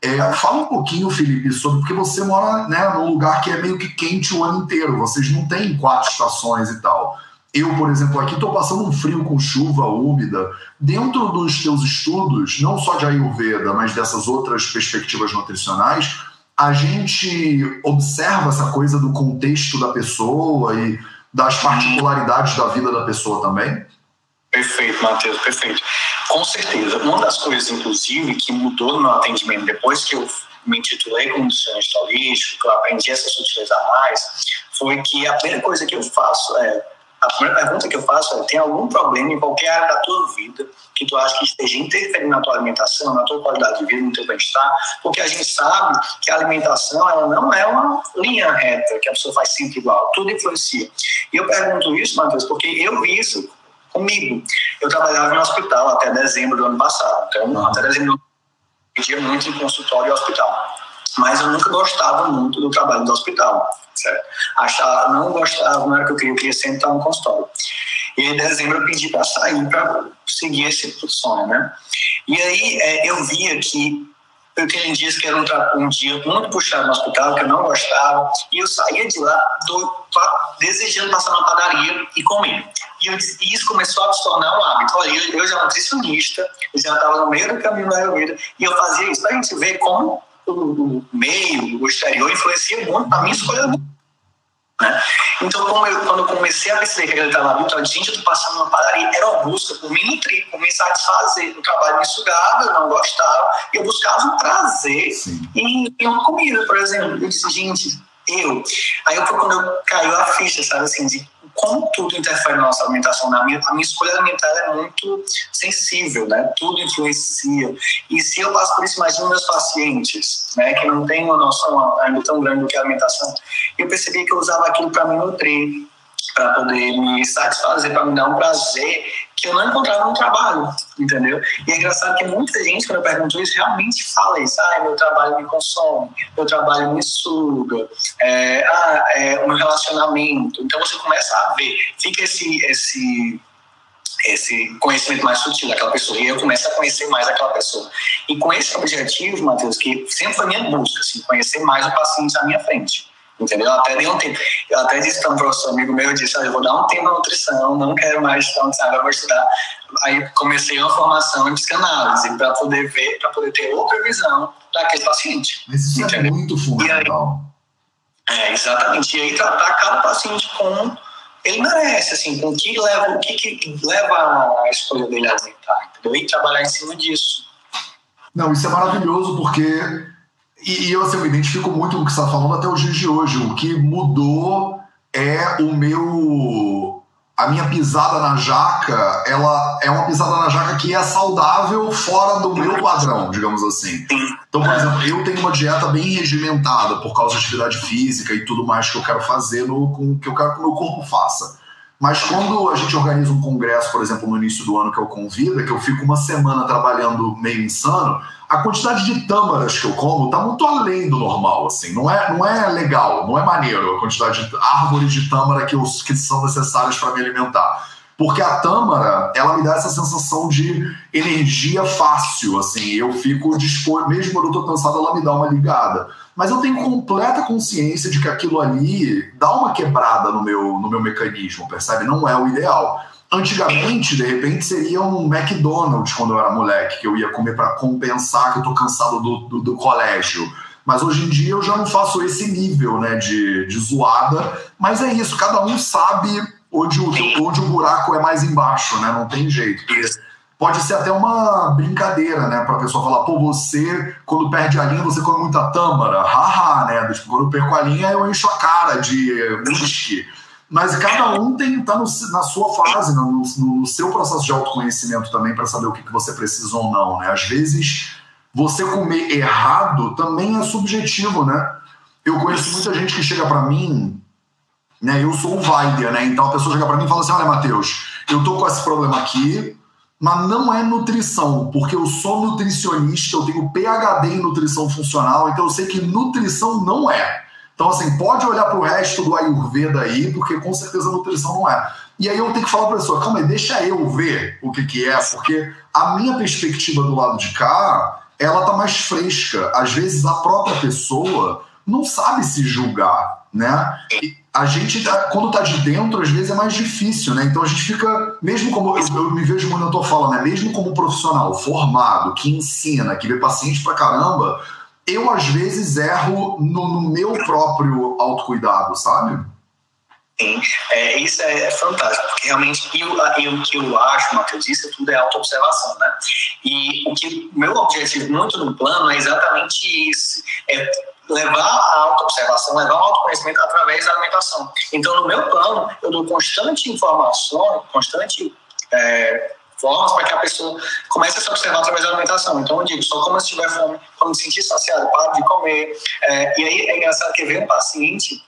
[SPEAKER 1] É, fala um pouquinho, Felipe, sobre porque você mora né, num lugar que é meio que quente o ano inteiro. Vocês não têm quatro estações e tal. Eu, por exemplo, aqui estou passando um frio com chuva úmida. Dentro dos teus estudos, não só de Ayurveda, mas dessas outras perspectivas nutricionais, a gente observa essa coisa do contexto da pessoa e das particularidades da vida da pessoa também?
[SPEAKER 3] Perfeito, Matheus, perfeito. Com certeza. Uma das coisas, inclusive, que mudou no meu atendimento depois que eu me intitulei como nutricionista holístico, que eu aprendi a se utilizar mais, foi que a primeira coisa que eu faço é a primeira pergunta que eu faço é: tem algum problema em qualquer área da tua vida que tu acha que esteja interferindo na tua alimentação, na tua qualidade de vida, no teu bem-estar? Porque a gente sabe que a alimentação ela não é uma linha reta que a pessoa faz sempre igual, tudo influencia. E eu pergunto isso, Matheus, porque eu vi isso comigo. Eu trabalhava em hospital até dezembro do ano passado. Então, até dezembro eu pedia muito em consultório e hospital. Mas eu nunca gostava muito do trabalho do hospital. Certo? Achava, não gostava, não era o que eu queria, eu queria sempre estar no consultório. E em dezembro eu pedi para sair para seguir esse sonho, né? E aí é, eu via que eu tinha dias que era um, um, dia muito puxado no hospital, que eu não gostava, e eu saía de lá do, desejando passar na padaria e comer. E, eu, e isso começou a se tornar um hábito. Olha, eu, eu já era nutricionista, eu já estava no meio do caminho da Ayurveda, e eu fazia isso para a gente ver como o, o, meio, o exterior, influencia muito na minha escolha né? Então, como eu, quando eu comecei a perceber que ele estava muito, gente, eu tô passando uma padaria, era uma busca por me nutrir, por me satisfazer. O trabalho me sugava, eu não gostava, e eu buscava um prazer em, em uma comida, por exemplo. Eu disse, gente, eu. Aí foi quando eu caiu a ficha, sabe, assim, de como tudo interfere na nossa alimentação. Na minha, a minha escolha alimentar é muito sensível, né? Tudo influencia. E se eu passo por isso, imagina meus pacientes, né? Que não têm uma noção ainda tão grande do que é alimentação. Eu percebi que eu usava aquilo para me nutrir, para poder me satisfazer, para me dar um prazer que eu não encontrava no trabalho, entendeu? E é engraçado que muita gente, quando eu pergunto isso, realmente fala isso. Ah, meu trabalho me consome, meu trabalho me suga, é, ah, é meu relacionamento. Então você começa a ver, fica esse, esse, esse conhecimento mais sutil daquela pessoa. E eu começo a conhecer mais aquela pessoa. E com esse objetivo, Matheus, que sempre foi minha busca, assim, conhecer mais o paciente à minha frente. Entendeu? Eu até dei um tempo. Eu até disse para um professor amigo meu, eu disse, ah, eu vou dar um tempo na nutrição, não quero mais estudar nutrição, eu vou estudar. Aí comecei uma formação em psicanálise para poder ver, para poder ter outra visão daquele paciente.
[SPEAKER 1] Mas isso é entendeu? é muito fundamental.
[SPEAKER 3] é, exatamente. E aí tratar cada paciente como ele merece, assim, com o que leva, o que, que leva a escolha dele a alimentar, entendeu? E trabalhar em cima disso.
[SPEAKER 1] Não, isso é maravilhoso porque e, e eu, assim, me identifico muito com o que você está falando até os dias de hoje. O que mudou é o meu. A minha pisada na jaca, ela é uma pisada na jaca que é saudável fora do meu padrão, digamos assim. Então, por exemplo, eu tenho uma dieta bem regimentada por causa de atividade física e tudo mais que eu quero fazer no com, que eu quero que o meu corpo faça. Mas quando a gente organiza um congresso, por exemplo, no início do ano que eu convido, que eu fico uma semana trabalhando meio insano, a quantidade de tâmaras que eu como está muito além do normal, assim. Não é, não é legal, não é maneiro a quantidade de árvores de tâmara que, os, que são necessárias para me alimentar. Porque a tâmara, ela me dá essa sensação de energia fácil, assim. Eu fico disposto, mesmo quando eu tô cansado, ela me dá uma ligada. Mas eu tenho completa consciência de que aquilo ali dá uma quebrada no meu, no meu mecanismo, percebe? Não é o ideal. Antigamente, de repente, seria um McDonald's quando eu era moleque, que eu ia comer para compensar que eu tô cansado do, do, do colégio. Mas hoje em dia eu já não faço esse nível né, de, de zoada. Mas é isso, cada um sabe onde o, onde o buraco é mais embaixo, né? Não tem jeito. Pode ser até uma brincadeira, né? Pra pessoa falar, pô, você, quando perde a linha, você come muita tâmara. Haha, né? Tipo, quando eu perco a linha, eu encho a cara de whisky. Mas cada um tem tá no, na sua fase, no, no, seu processo de autoconhecimento também, para saber o que, que você precisa ou não, né? Às vezes, você comer errado também é subjetivo, né? Eu conheço muita gente que chega para mim né? Eu sou o Weider, né? Então a pessoa chega para mim e fala assim: olha, Matheus, eu tô com esse problema aqui, mas não é nutrição, porque eu sou nutricionista, eu tenho PhD em nutrição funcional, então eu sei que nutrição não é. Então, assim, pode olhar para o resto do Ayurveda aí, porque com certeza nutrição não é. E aí eu tenho que falar para a pessoa, calma aí, deixa eu ver o que, que é, porque a minha perspectiva do lado de cá, ela tá mais fresca. Às vezes a própria pessoa não sabe se julgar, né? E, a gente, tá, quando tá de dentro, às vezes é mais difícil, né? Então a gente fica, mesmo como eu, me vejo quando eu tô falando, né? Mesmo como profissional formado, que ensina, que vê paciente pra caramba, eu às vezes erro no, no meu próprio autocuidado, sabe?
[SPEAKER 3] Sim, é, isso é, é, fantástico, porque realmente eu, eu, o que eu acho, Matheus, isso tudo é autoobservação, né? E o que meu objetivo muito no plano é exatamente isso, é levar a autoobservação, levar o autoconhecimento através da alimentação. Então, no meu plano, eu dou constante informação, constante é, formas para que a pessoa comece a se observar através da alimentação. Então, eu digo, só como se tiver fome, quando se sentir saciado, para de comer. É, e aí é engraçado que veio um paciente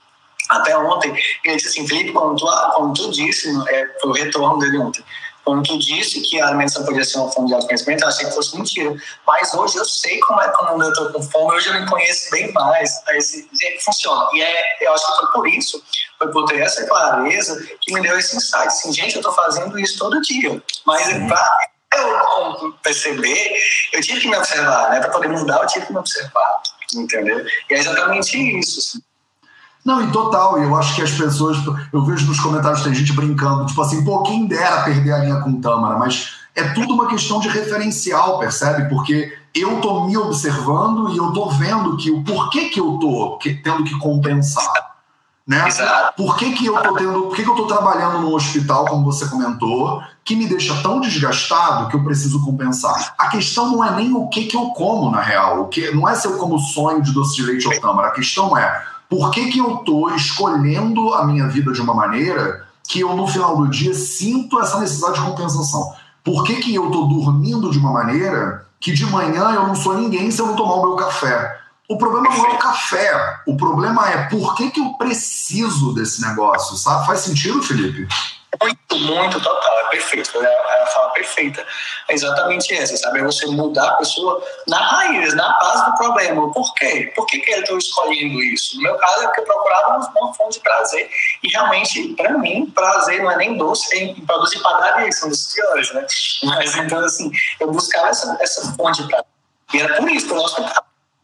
[SPEAKER 3] até ontem, ele disse assim, Felipe, como tu, como tu disse, é, foi o retorno dele ontem, quando tu disse que a alimentação podia ser uma fonte de autoconhecimento, eu achei que fosse mentira. Mas hoje eu sei como é quando eu estou com fome, hoje eu me conheço bem mais. Esse jeito funciona. E é, eu acho que foi por isso, foi por ter essa clareza que me deu esse insight. Assim, gente, eu estou fazendo isso todo dia. Mas para eu perceber, eu tive que me observar, né? Para poder mudar, eu tive que me observar. Entendeu? E é exatamente isso. Assim.
[SPEAKER 1] Não, e total, eu acho que as pessoas, eu vejo nos comentários tem gente brincando, tipo assim, pô, quem dera perder a linha com Tâmara, mas é tudo uma questão de referencial, percebe? Porque eu tô me observando e eu tô vendo que o porquê que eu tô que, tendo que compensar. Né? Por que, que eu tô tendo, por que, que eu tô trabalhando num hospital, como você comentou, que me deixa tão desgastado que eu preciso compensar? A questão não é nem o que, que eu como, na real. O que, não é se eu como sonho de doce de leite ou tâmara. A questão é por que, que eu estou escolhendo a minha vida de uma maneira que eu, no final do dia, sinto essa necessidade de compensação? Por que, que eu estou dormindo de uma maneira que de manhã eu não sou ninguém se eu não tomar o meu café? O problema não é o café, o problema é por que, que eu preciso desse negócio, sabe? Faz sentido, Felipe?
[SPEAKER 3] Muito, muito total, é perfeito. É a fala perfeita. É exatamente essa, sabe? É você mudar a pessoa na raiz, na base do problema. Por quê? Por que, que eu estou escolhendo isso? No meu caso, é porque eu procurava uma fonte de prazer. E realmente, para mim, prazer não é nem doce, é em produzir padaria, são dos piores, né? Mas então, assim, eu buscava essa, essa fonte de prazer. E era por isso que o nosso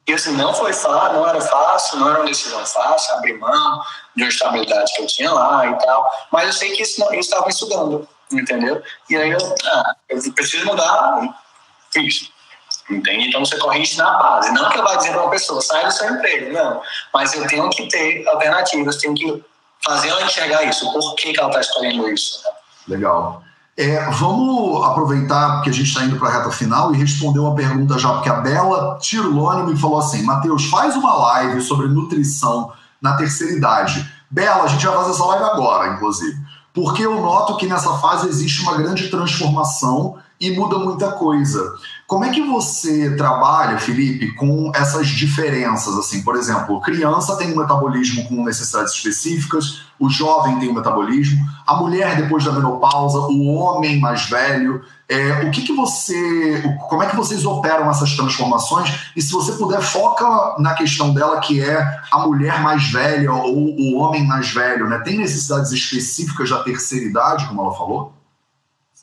[SPEAKER 3] e assim, não foi fácil, não era fácil, não era uma decisão fácil, abrir mão de uma estabilidade que eu tinha lá e tal. Mas eu sei que isso, estava estudando, entendeu? E aí eu, ah, eu preciso mudar, fiz. Entende? Então você corrige na base. Não que eu vá dizer para uma pessoa, sai do seu emprego, não. Mas eu tenho que ter alternativas, tenho que fazer ela enxergar isso. Por que, que ela está escolhendo isso?
[SPEAKER 1] Legal. É, vamos aproveitar que a gente está indo para a reta final e responder uma pergunta já, porque a Bela Tirlone me falou assim: Matheus, faz uma live sobre nutrição na terceira idade. Bela, a gente vai fazer essa live agora, inclusive, porque eu noto que nessa fase existe uma grande transformação e muda muita coisa. Como é que você trabalha, Felipe, com essas diferenças? Assim, por exemplo, criança tem um metabolismo com necessidades específicas, o jovem tem um metabolismo, a mulher depois da menopausa, o homem mais velho. É, o que, que você, como é que vocês operam essas transformações? E se você puder foca na questão dela que é a mulher mais velha ou o homem mais velho, né? Tem necessidades específicas da terceira idade, como ela falou?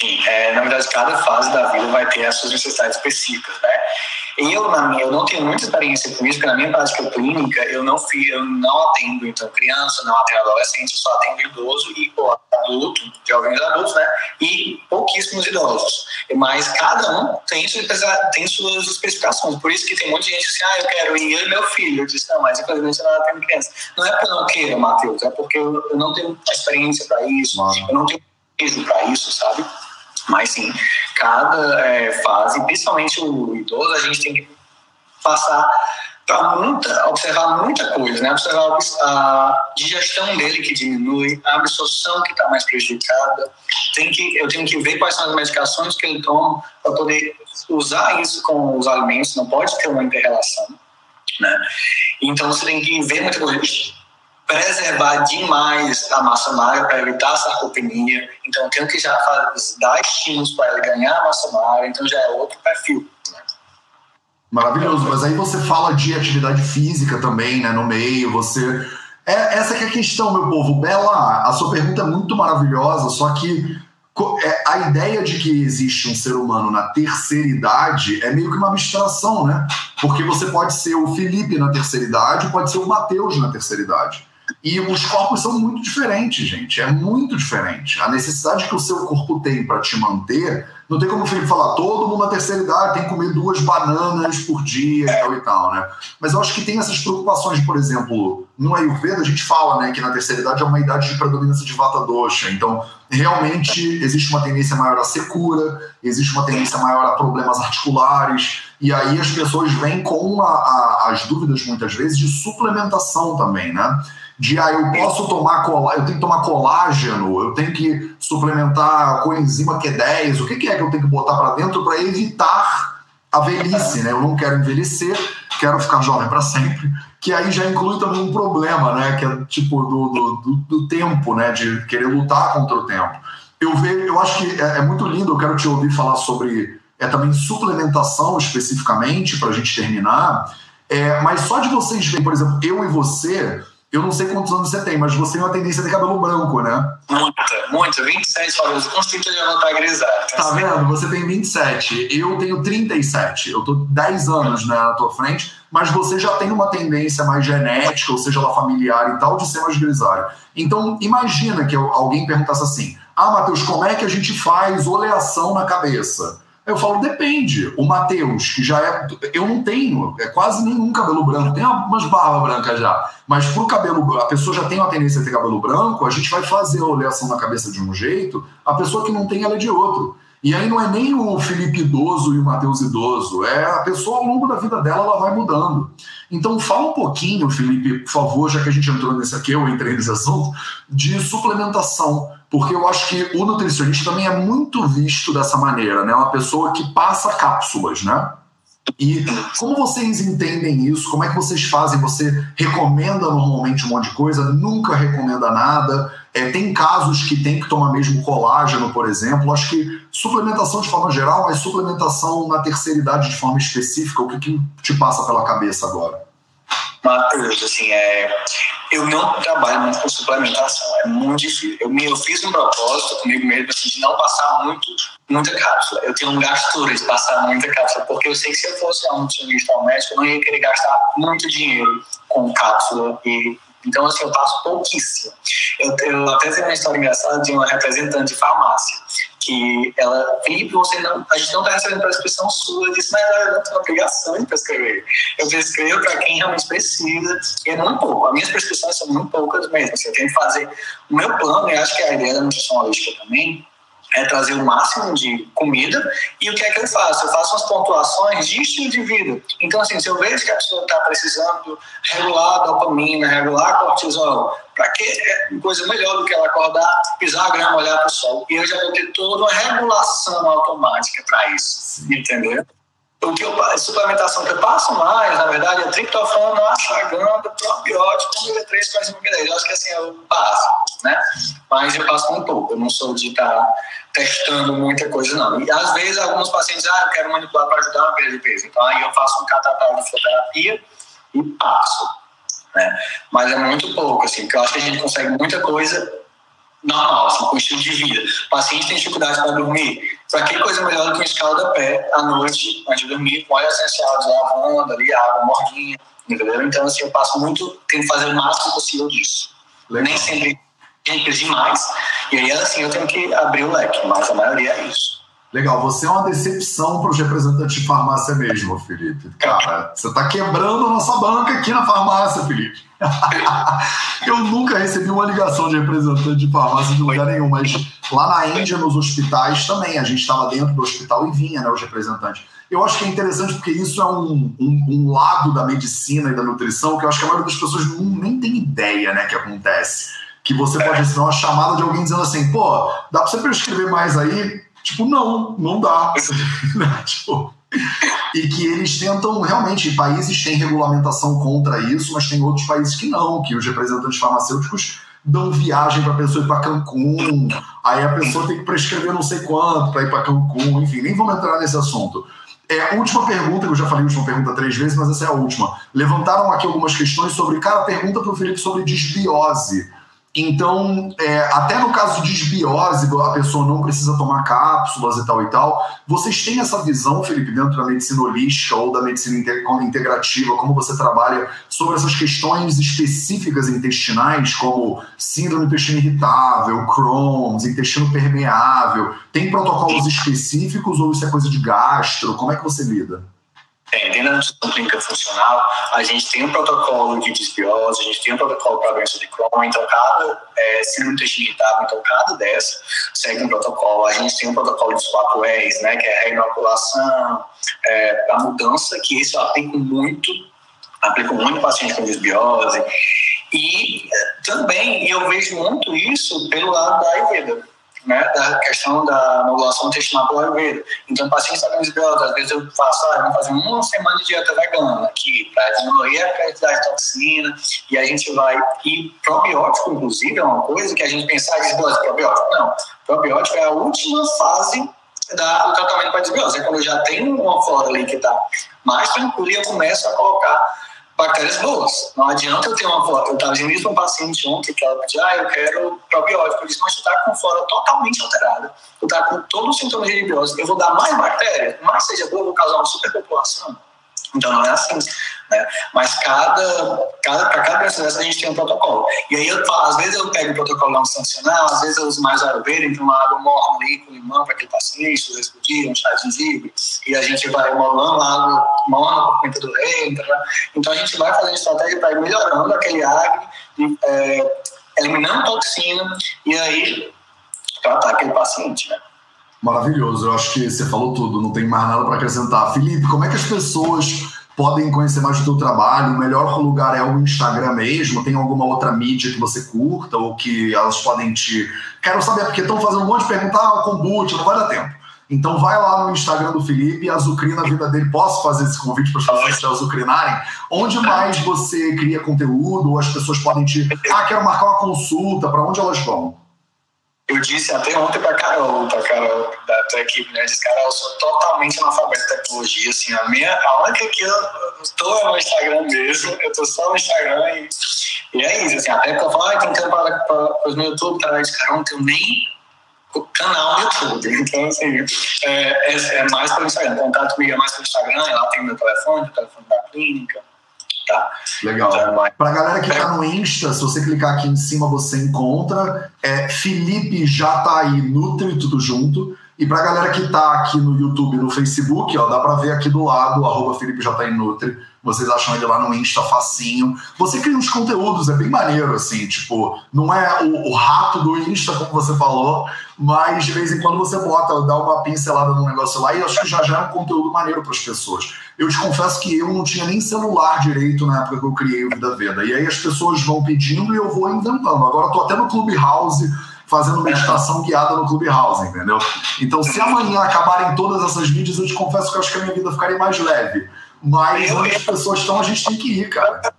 [SPEAKER 3] Sim, é, na verdade, cada fase da vida vai ter as suas necessidades específicas, né? Eu, na minha, eu não tenho muita experiência com isso, porque na minha prática clínica eu não, fui, eu não atendo então criança, não atendo adolescente, só atendo idoso e adulto, jovens adultos, né? E pouquíssimos idosos. Mas cada um tem, tem suas especificações. Por isso que tem muita gente assim, ah, eu quero ir, eu e meu filho. Eu disse, não, mas infelizmente eu não atendo criança. Não é porque eu não quero, Matheus, é porque eu, eu não tenho experiência para isso, eu não tenho peso para isso, sabe? Mas sim, cada é, fase, principalmente o idoso, a gente tem que passar para muita, observar muita coisa, né? Observar a digestão dele que diminui, a absorção que está mais prejudicada. Tem que, eu tenho que ver quais são as medicações que ele toma para poder usar isso com os alimentos. Não pode ter uma interrelação, né? Então você tem que ver muita coisa preservar demais a massa magra para evitar a sarcopenia. Então, eu tenho que já fazer, dar estímulos para ele ganhar massa magra, então já é outro perfil. Né?
[SPEAKER 1] Maravilhoso, mas aí você fala de atividade física também, né, no meio, você... É, essa é a questão, meu povo. Bela, a sua pergunta é muito maravilhosa, só que é, a ideia de que existe um ser humano na terceira idade é meio que uma abstração, né? Porque você pode ser o Felipe na terceira idade, pode ser o Mateus na terceira idade. E os corpos são muito diferentes, gente. É muito diferente. A necessidade que o seu corpo tem para te manter, não tem como o Felipe falar, todo mundo na terceira idade tem que comer duas bananas por dia e tal e tal, né? Mas eu acho que tem essas preocupações, por exemplo, no Ayurveda a gente fala, né, que na terceira idade é uma idade de predominância de vata dosha. Então, realmente existe uma tendência maior à secura, existe uma tendência maior a problemas articulares, e aí as pessoas vêm com a, a, as dúvidas muitas vezes de suplementação também, né? De ah, eu posso tomar colágeno, eu tenho que tomar colágeno, eu tenho que suplementar coenzima Q10, o que, que é que eu tenho que botar para dentro para evitar a velhice, né? Eu não quero envelhecer, quero ficar jovem para sempre, que aí já inclui também um problema, né? Que é tipo do, do, do, do tempo, né? De querer lutar contra o tempo. Eu vejo, eu acho que é, é muito lindo, eu quero te ouvir falar sobre é também suplementação especificamente para a gente terminar. É, mas só de vocês verem, por exemplo, eu e você, eu não sei quantos anos você tem, mas você tem uma tendência de cabelo branco, né?
[SPEAKER 3] Muita, muita. 27, Fabioso. Com certeza já não tá grisalho.
[SPEAKER 1] Tá, tá vendo? Você tem 27. Eu tenho 37. Eu tô 10 anos né, na tua frente, mas você já tem uma tendência mais genética, ou seja, lá familiar e tal, de ser mais grisalho. Então, imagina que alguém perguntasse assim: Ah, Matheus, como é que a gente faz oleação na cabeça? Eu falo, depende. O Matheus, que já é. Eu não tenho, é quase nenhum cabelo branco, tem umas barbas brancas já. Mas pro cabelo, a pessoa já tem uma tendência a ter cabelo branco, a gente vai fazer a oleação na cabeça de um jeito, a pessoa que não tem, ela é de outro. E aí não é nem o Felipe idoso e o Matheus idoso, é a pessoa ao longo da vida dela, ela vai mudando. Então fala um pouquinho, Felipe, por favor, já que a gente entrou nesse aqui, eu entrei nesse assunto, de suplementação porque eu acho que o nutricionista também é muito visto dessa maneira, né? Uma pessoa que passa cápsulas, né? E como vocês entendem isso? Como é que vocês fazem? Você recomenda normalmente um monte de coisa? Nunca recomenda nada? É, tem casos que tem que tomar mesmo colágeno, por exemplo. Acho que suplementação de forma geral, mas suplementação na terceira idade de forma específica, o que, que te passa pela cabeça agora?
[SPEAKER 3] Matheus, assim, é, eu não trabalho muito com suplementação, é muito difícil. Eu, eu fiz um propósito comigo mesmo assim, de não passar muito, muita cápsula. Eu tenho um gastura de passar muita cápsula, porque eu sei que se eu fosse um nutricionista ou médico, eu não ia querer gastar muito dinheiro com cápsula. E, então, assim, eu passo pouquíssimo. Eu, eu até tenho uma história engraçada de uma representante de farmácia que ela, Felipe, você não, a gente não está recebendo prescrição sua. Eu disse, mas eu não tenho obrigação de prescrever. Eu prescrevo para quem realmente precisa, e é muito pouco. As minhas prescrições são muito poucas mesmo. Assim, eu tenho que fazer o meu plano, e acho que a ideia da nutrição holística também é trazer o máximo de comida. E o que é que eu faço? Eu faço umas pontuações de estilo de vida. Então, assim, se eu vejo que a pessoa está precisando regular a dopamina, regular a cortisol, para que é coisa melhor do que ela acordar, pisar a grama, olhar para o sol. E eu já vou ter toda uma regulação automática para isso, entendeu? O que eu, a suplementação que eu passo mais, na verdade, é triptofano, ashwagandha, probiótico, ômega 3, coenzima Q10. Eu acho que assim é o básico, né? Mas eu passo um pouco, eu não sou de estar tá testando muita coisa, não. E às vezes alguns pacientes, ah, eu quero manipular para ajudar uma perda de peso. Então aí eu faço um catatal de fisioterapia e passo. Né? Mas é muito pouco, assim, porque eu acho que a gente consegue muita coisa normal, assim, com estilo de vida. O paciente tem dificuldade para dormir, para que coisa melhor do que um escalda-pé à noite, antes de dormir, com óleo essencial de lavanda, ali, água morninha, entendeu? Então, assim, eu passo muito, tento fazer o máximo possível disso. Legal. Nem sempre gente demais, e aí, assim, eu tenho que abrir o leque, mas a maioria é isso.
[SPEAKER 1] Legal, você é uma decepção para os representantes de farmácia mesmo, Felipe. Cara, você está quebrando a nossa banca aqui na farmácia, Felipe. eu nunca recebi uma ligação de representante de farmácia de lugar nenhum, mas lá na Índia, nos hospitais também, a gente estava dentro do hospital e vinha né, os representantes. Eu acho que é interessante porque isso é um, um, um, lado da medicina e da nutrição que eu acho que a maioria das pessoas não, nem tem ideia né, que acontece. Que você pode receber uma chamada de alguém dizendo assim, pô, dá para você prescrever mais aí? Tipo, não, não dá. Tipo, e que eles tentam realmente, países têm regulamentação contra isso, mas tem outros países que não, que os representantes farmacêuticos dão viagem para a pessoa ir para Cancún, aí a pessoa tem que prescrever não sei quanto para ir para Cancún, enfim, nem vamos entrar nesse assunto. É, última pergunta, eu já falei a última pergunta três vezes, mas essa é a última. Levantaram aqui algumas questões sobre. Cara, pergunta para o Felipe sobre desbiose. Então, é, até no caso de desbiose, a pessoa não precisa tomar cápsulas e tal e tal. Vocês têm essa visão, Felipe, dentro da medicina holística ou da medicina integrativa, como você trabalha sobre essas questões específicas intestinais, como síndrome do intestino irritável, Crohn's, intestino permeável? Tem protocolos específicos ou isso é coisa de gastro? Como é que você lida?
[SPEAKER 3] Tem, dentro da nutrição clínica funcional, a gente tem um protocolo de desbiose, a gente tem um protocolo para doença de Crohn, então cada é, síndrome intestinal, então cada dessa segue um protocolo. A gente tem um protocolo de swap ways, né, que é a reinoculação, é, para mudança, que isso eu aplico muito, aplico muito paciente com desbiose. E é, também eu vejo muito isso pelo lado da Ayurveda né, da questão da modulação intestinal pela Ayurveda. Então, o paciente está com desbiose, às vezes eu faço, ah, vou fazer uma semana de dieta vegana aqui, para diminuir a quantidade de toxina, e a gente vai. E probiótico, inclusive, é uma coisa que a gente pensar em desbiose, probiótico. Não, probiótico é a última fase da, do tratamento para desbiose. É quando eu já tenho uma flora ali que está mais tranquila eu começo a colocar bactérias boas. Não adianta eu ter uma flora. Eu estava dizendo isso para um paciente ontem que ela pediu, ah, eu quero probiótico. Eu disse, mas tu está com flora totalmente alterada. Tu está com todos os sintomas de desbiose. Eu vou dar mais bactéria, mais seja boa, eu vou causar uma superpopulação. Então não é assim. Né? Mas cada, cada, para cada doença dessa a gente tem um protocolo. E aí, eu, às vezes, eu pego o protocolo não sancional, às vezes eu uso mais ayurveda, então uma água morna ali com limão para aquele paciente, vezes por dia, um chá de gengibre, e a gente vai molando a água morna com pimenta do rei. Então a gente vai fazendo estratégia para ir melhorando aquele acne, é, eliminando toxina, e aí tratar aquele paciente. Né?
[SPEAKER 1] Maravilhoso, eu acho que você falou tudo, não tem mais nada para acrescentar. Felipe, como é que as pessoas podem conhecer mais do teu trabalho? O melhor lugar é o Instagram mesmo? Tem alguma outra mídia que você curta ou que elas podem te. Quero saber, porque estão fazendo um monte de perguntas, ah, kombucha, não vai dar tempo. Então vai lá no Instagram do Felipe azucrina a vida dele. Posso fazer esse convite para as pessoas te azucrinarem? Onde mais você cria conteúdo ou as pessoas podem te. Ah, quero marcar uma consulta, para onde elas vão?
[SPEAKER 3] Eu disse até ontem para Carol, para Carol da tua equipe, né? Disse, Carol, eu sou totalmente analfabeto de tecnologia, assim, a minha, a única que eu estou é no Instagram mesmo, eu estou só no Instagram e, e é isso, assim, até que eu falo, tem câmera para, para meus YouTube, cara, eu cara, não tenho nem canal no YouTube, então, assim, é, é, é mais pelo Instagram, contato comigo é mais pelo Instagram, lá tem meu telefone, o telefone da clínica, Tá.
[SPEAKER 1] Legal. Então, Para a galera que está no Insta, se você clicar aqui em cima, você encontra. É Felipe já tá aí, Nutri, tudo junto. E para a galera que está aqui no YouTube no Facebook, ó, dá para ver aqui do lado, arroba Felipe J. Nutri. Vocês acham ele lá no Insta facinho. Você cria uns conteúdos, é bem maneiro, assim, tipo, não é o, o, rato do Insta, como você falou, mas de vez em quando você bota, dá uma pincelada no negócio lá e acho que já já é um conteúdo maneiro para as pessoas. Eu te confesso que eu não tinha nem celular direito na época que eu criei o Vida Veda. E aí as pessoas vão pedindo e eu vou inventando. Agora eu tô até no Clubhouse fazendo meditação guiada no Clubhouse, entendeu? Então, se amanhã acabarem todas essas mídias, eu te confesso que eu acho que a minha vida ficaria mais leve. Mas onde as pessoas estão, a gente tem que ir, cara.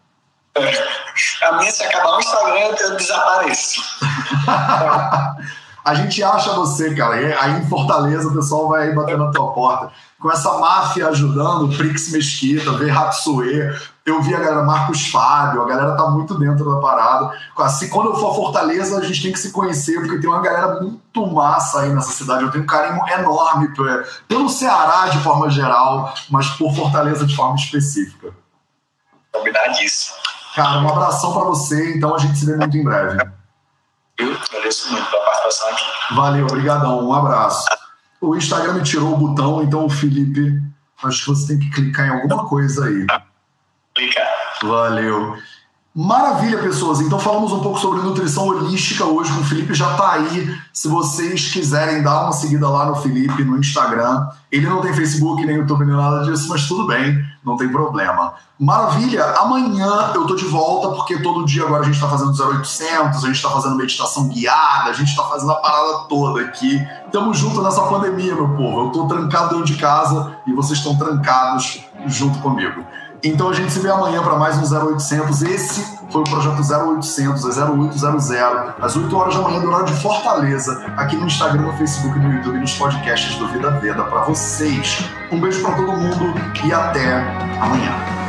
[SPEAKER 3] A minha, se acabar o Instagram, eu desapareço.
[SPEAKER 1] a gente acha você, cara. Aí em Fortaleza o pessoal vai bater na tua porta com essa máfia ajudando, Prix Mesquita, Verrapsuê, Eu vi a galera, Marcos Fábio, a galera tá muito dentro da parada. Assim, quando eu for a Fortaleza, a gente tem que se conhecer, porque tem uma galera muito massa aí nessa cidade. Eu tenho um carinho enorme pelo Ceará de forma geral, mas por Fortaleza de forma específica.
[SPEAKER 3] Combinadíssimo.
[SPEAKER 1] Cara, um abração para você, então a gente se vê muito em breve.
[SPEAKER 3] Eu agradeço muito pela participação aqui.
[SPEAKER 1] Valeu, obrigadão, um abraço. O Instagram me tirou o botão, então, Felipe, acho que você tem que clicar em alguma coisa aí.
[SPEAKER 3] Clicar.
[SPEAKER 1] Valeu. Maravilha, pessoas. Então falamos um pouco sobre nutrição holística hoje com o Felipe, já tá aí. Se vocês quiserem dar uma seguida lá no Felipe no Instagram. Ele não tem Facebook nem YouTube nem nada disso, mas tudo bem, não tem problema. Maravilha. Amanhã eu tô de volta porque todo dia agora a gente tá fazendo 0800, a gente tá fazendo meditação guiada, a gente tá fazendo a parada toda aqui. Tamo junto nessa pandemia, meu povo. Eu tô trancado dentro de casa e vocês estão trancados junto comigo. Então a gente se vê amanhã para mais um 0800. Esse foi o projeto 0800, é 0800, às 8 horas da manhã, do horário de Fortaleza, aqui no Instagram, no Facebook, no YouTube e nos podcasts do Vida Veda para vocês. Um beijo para todo mundo e até amanhã.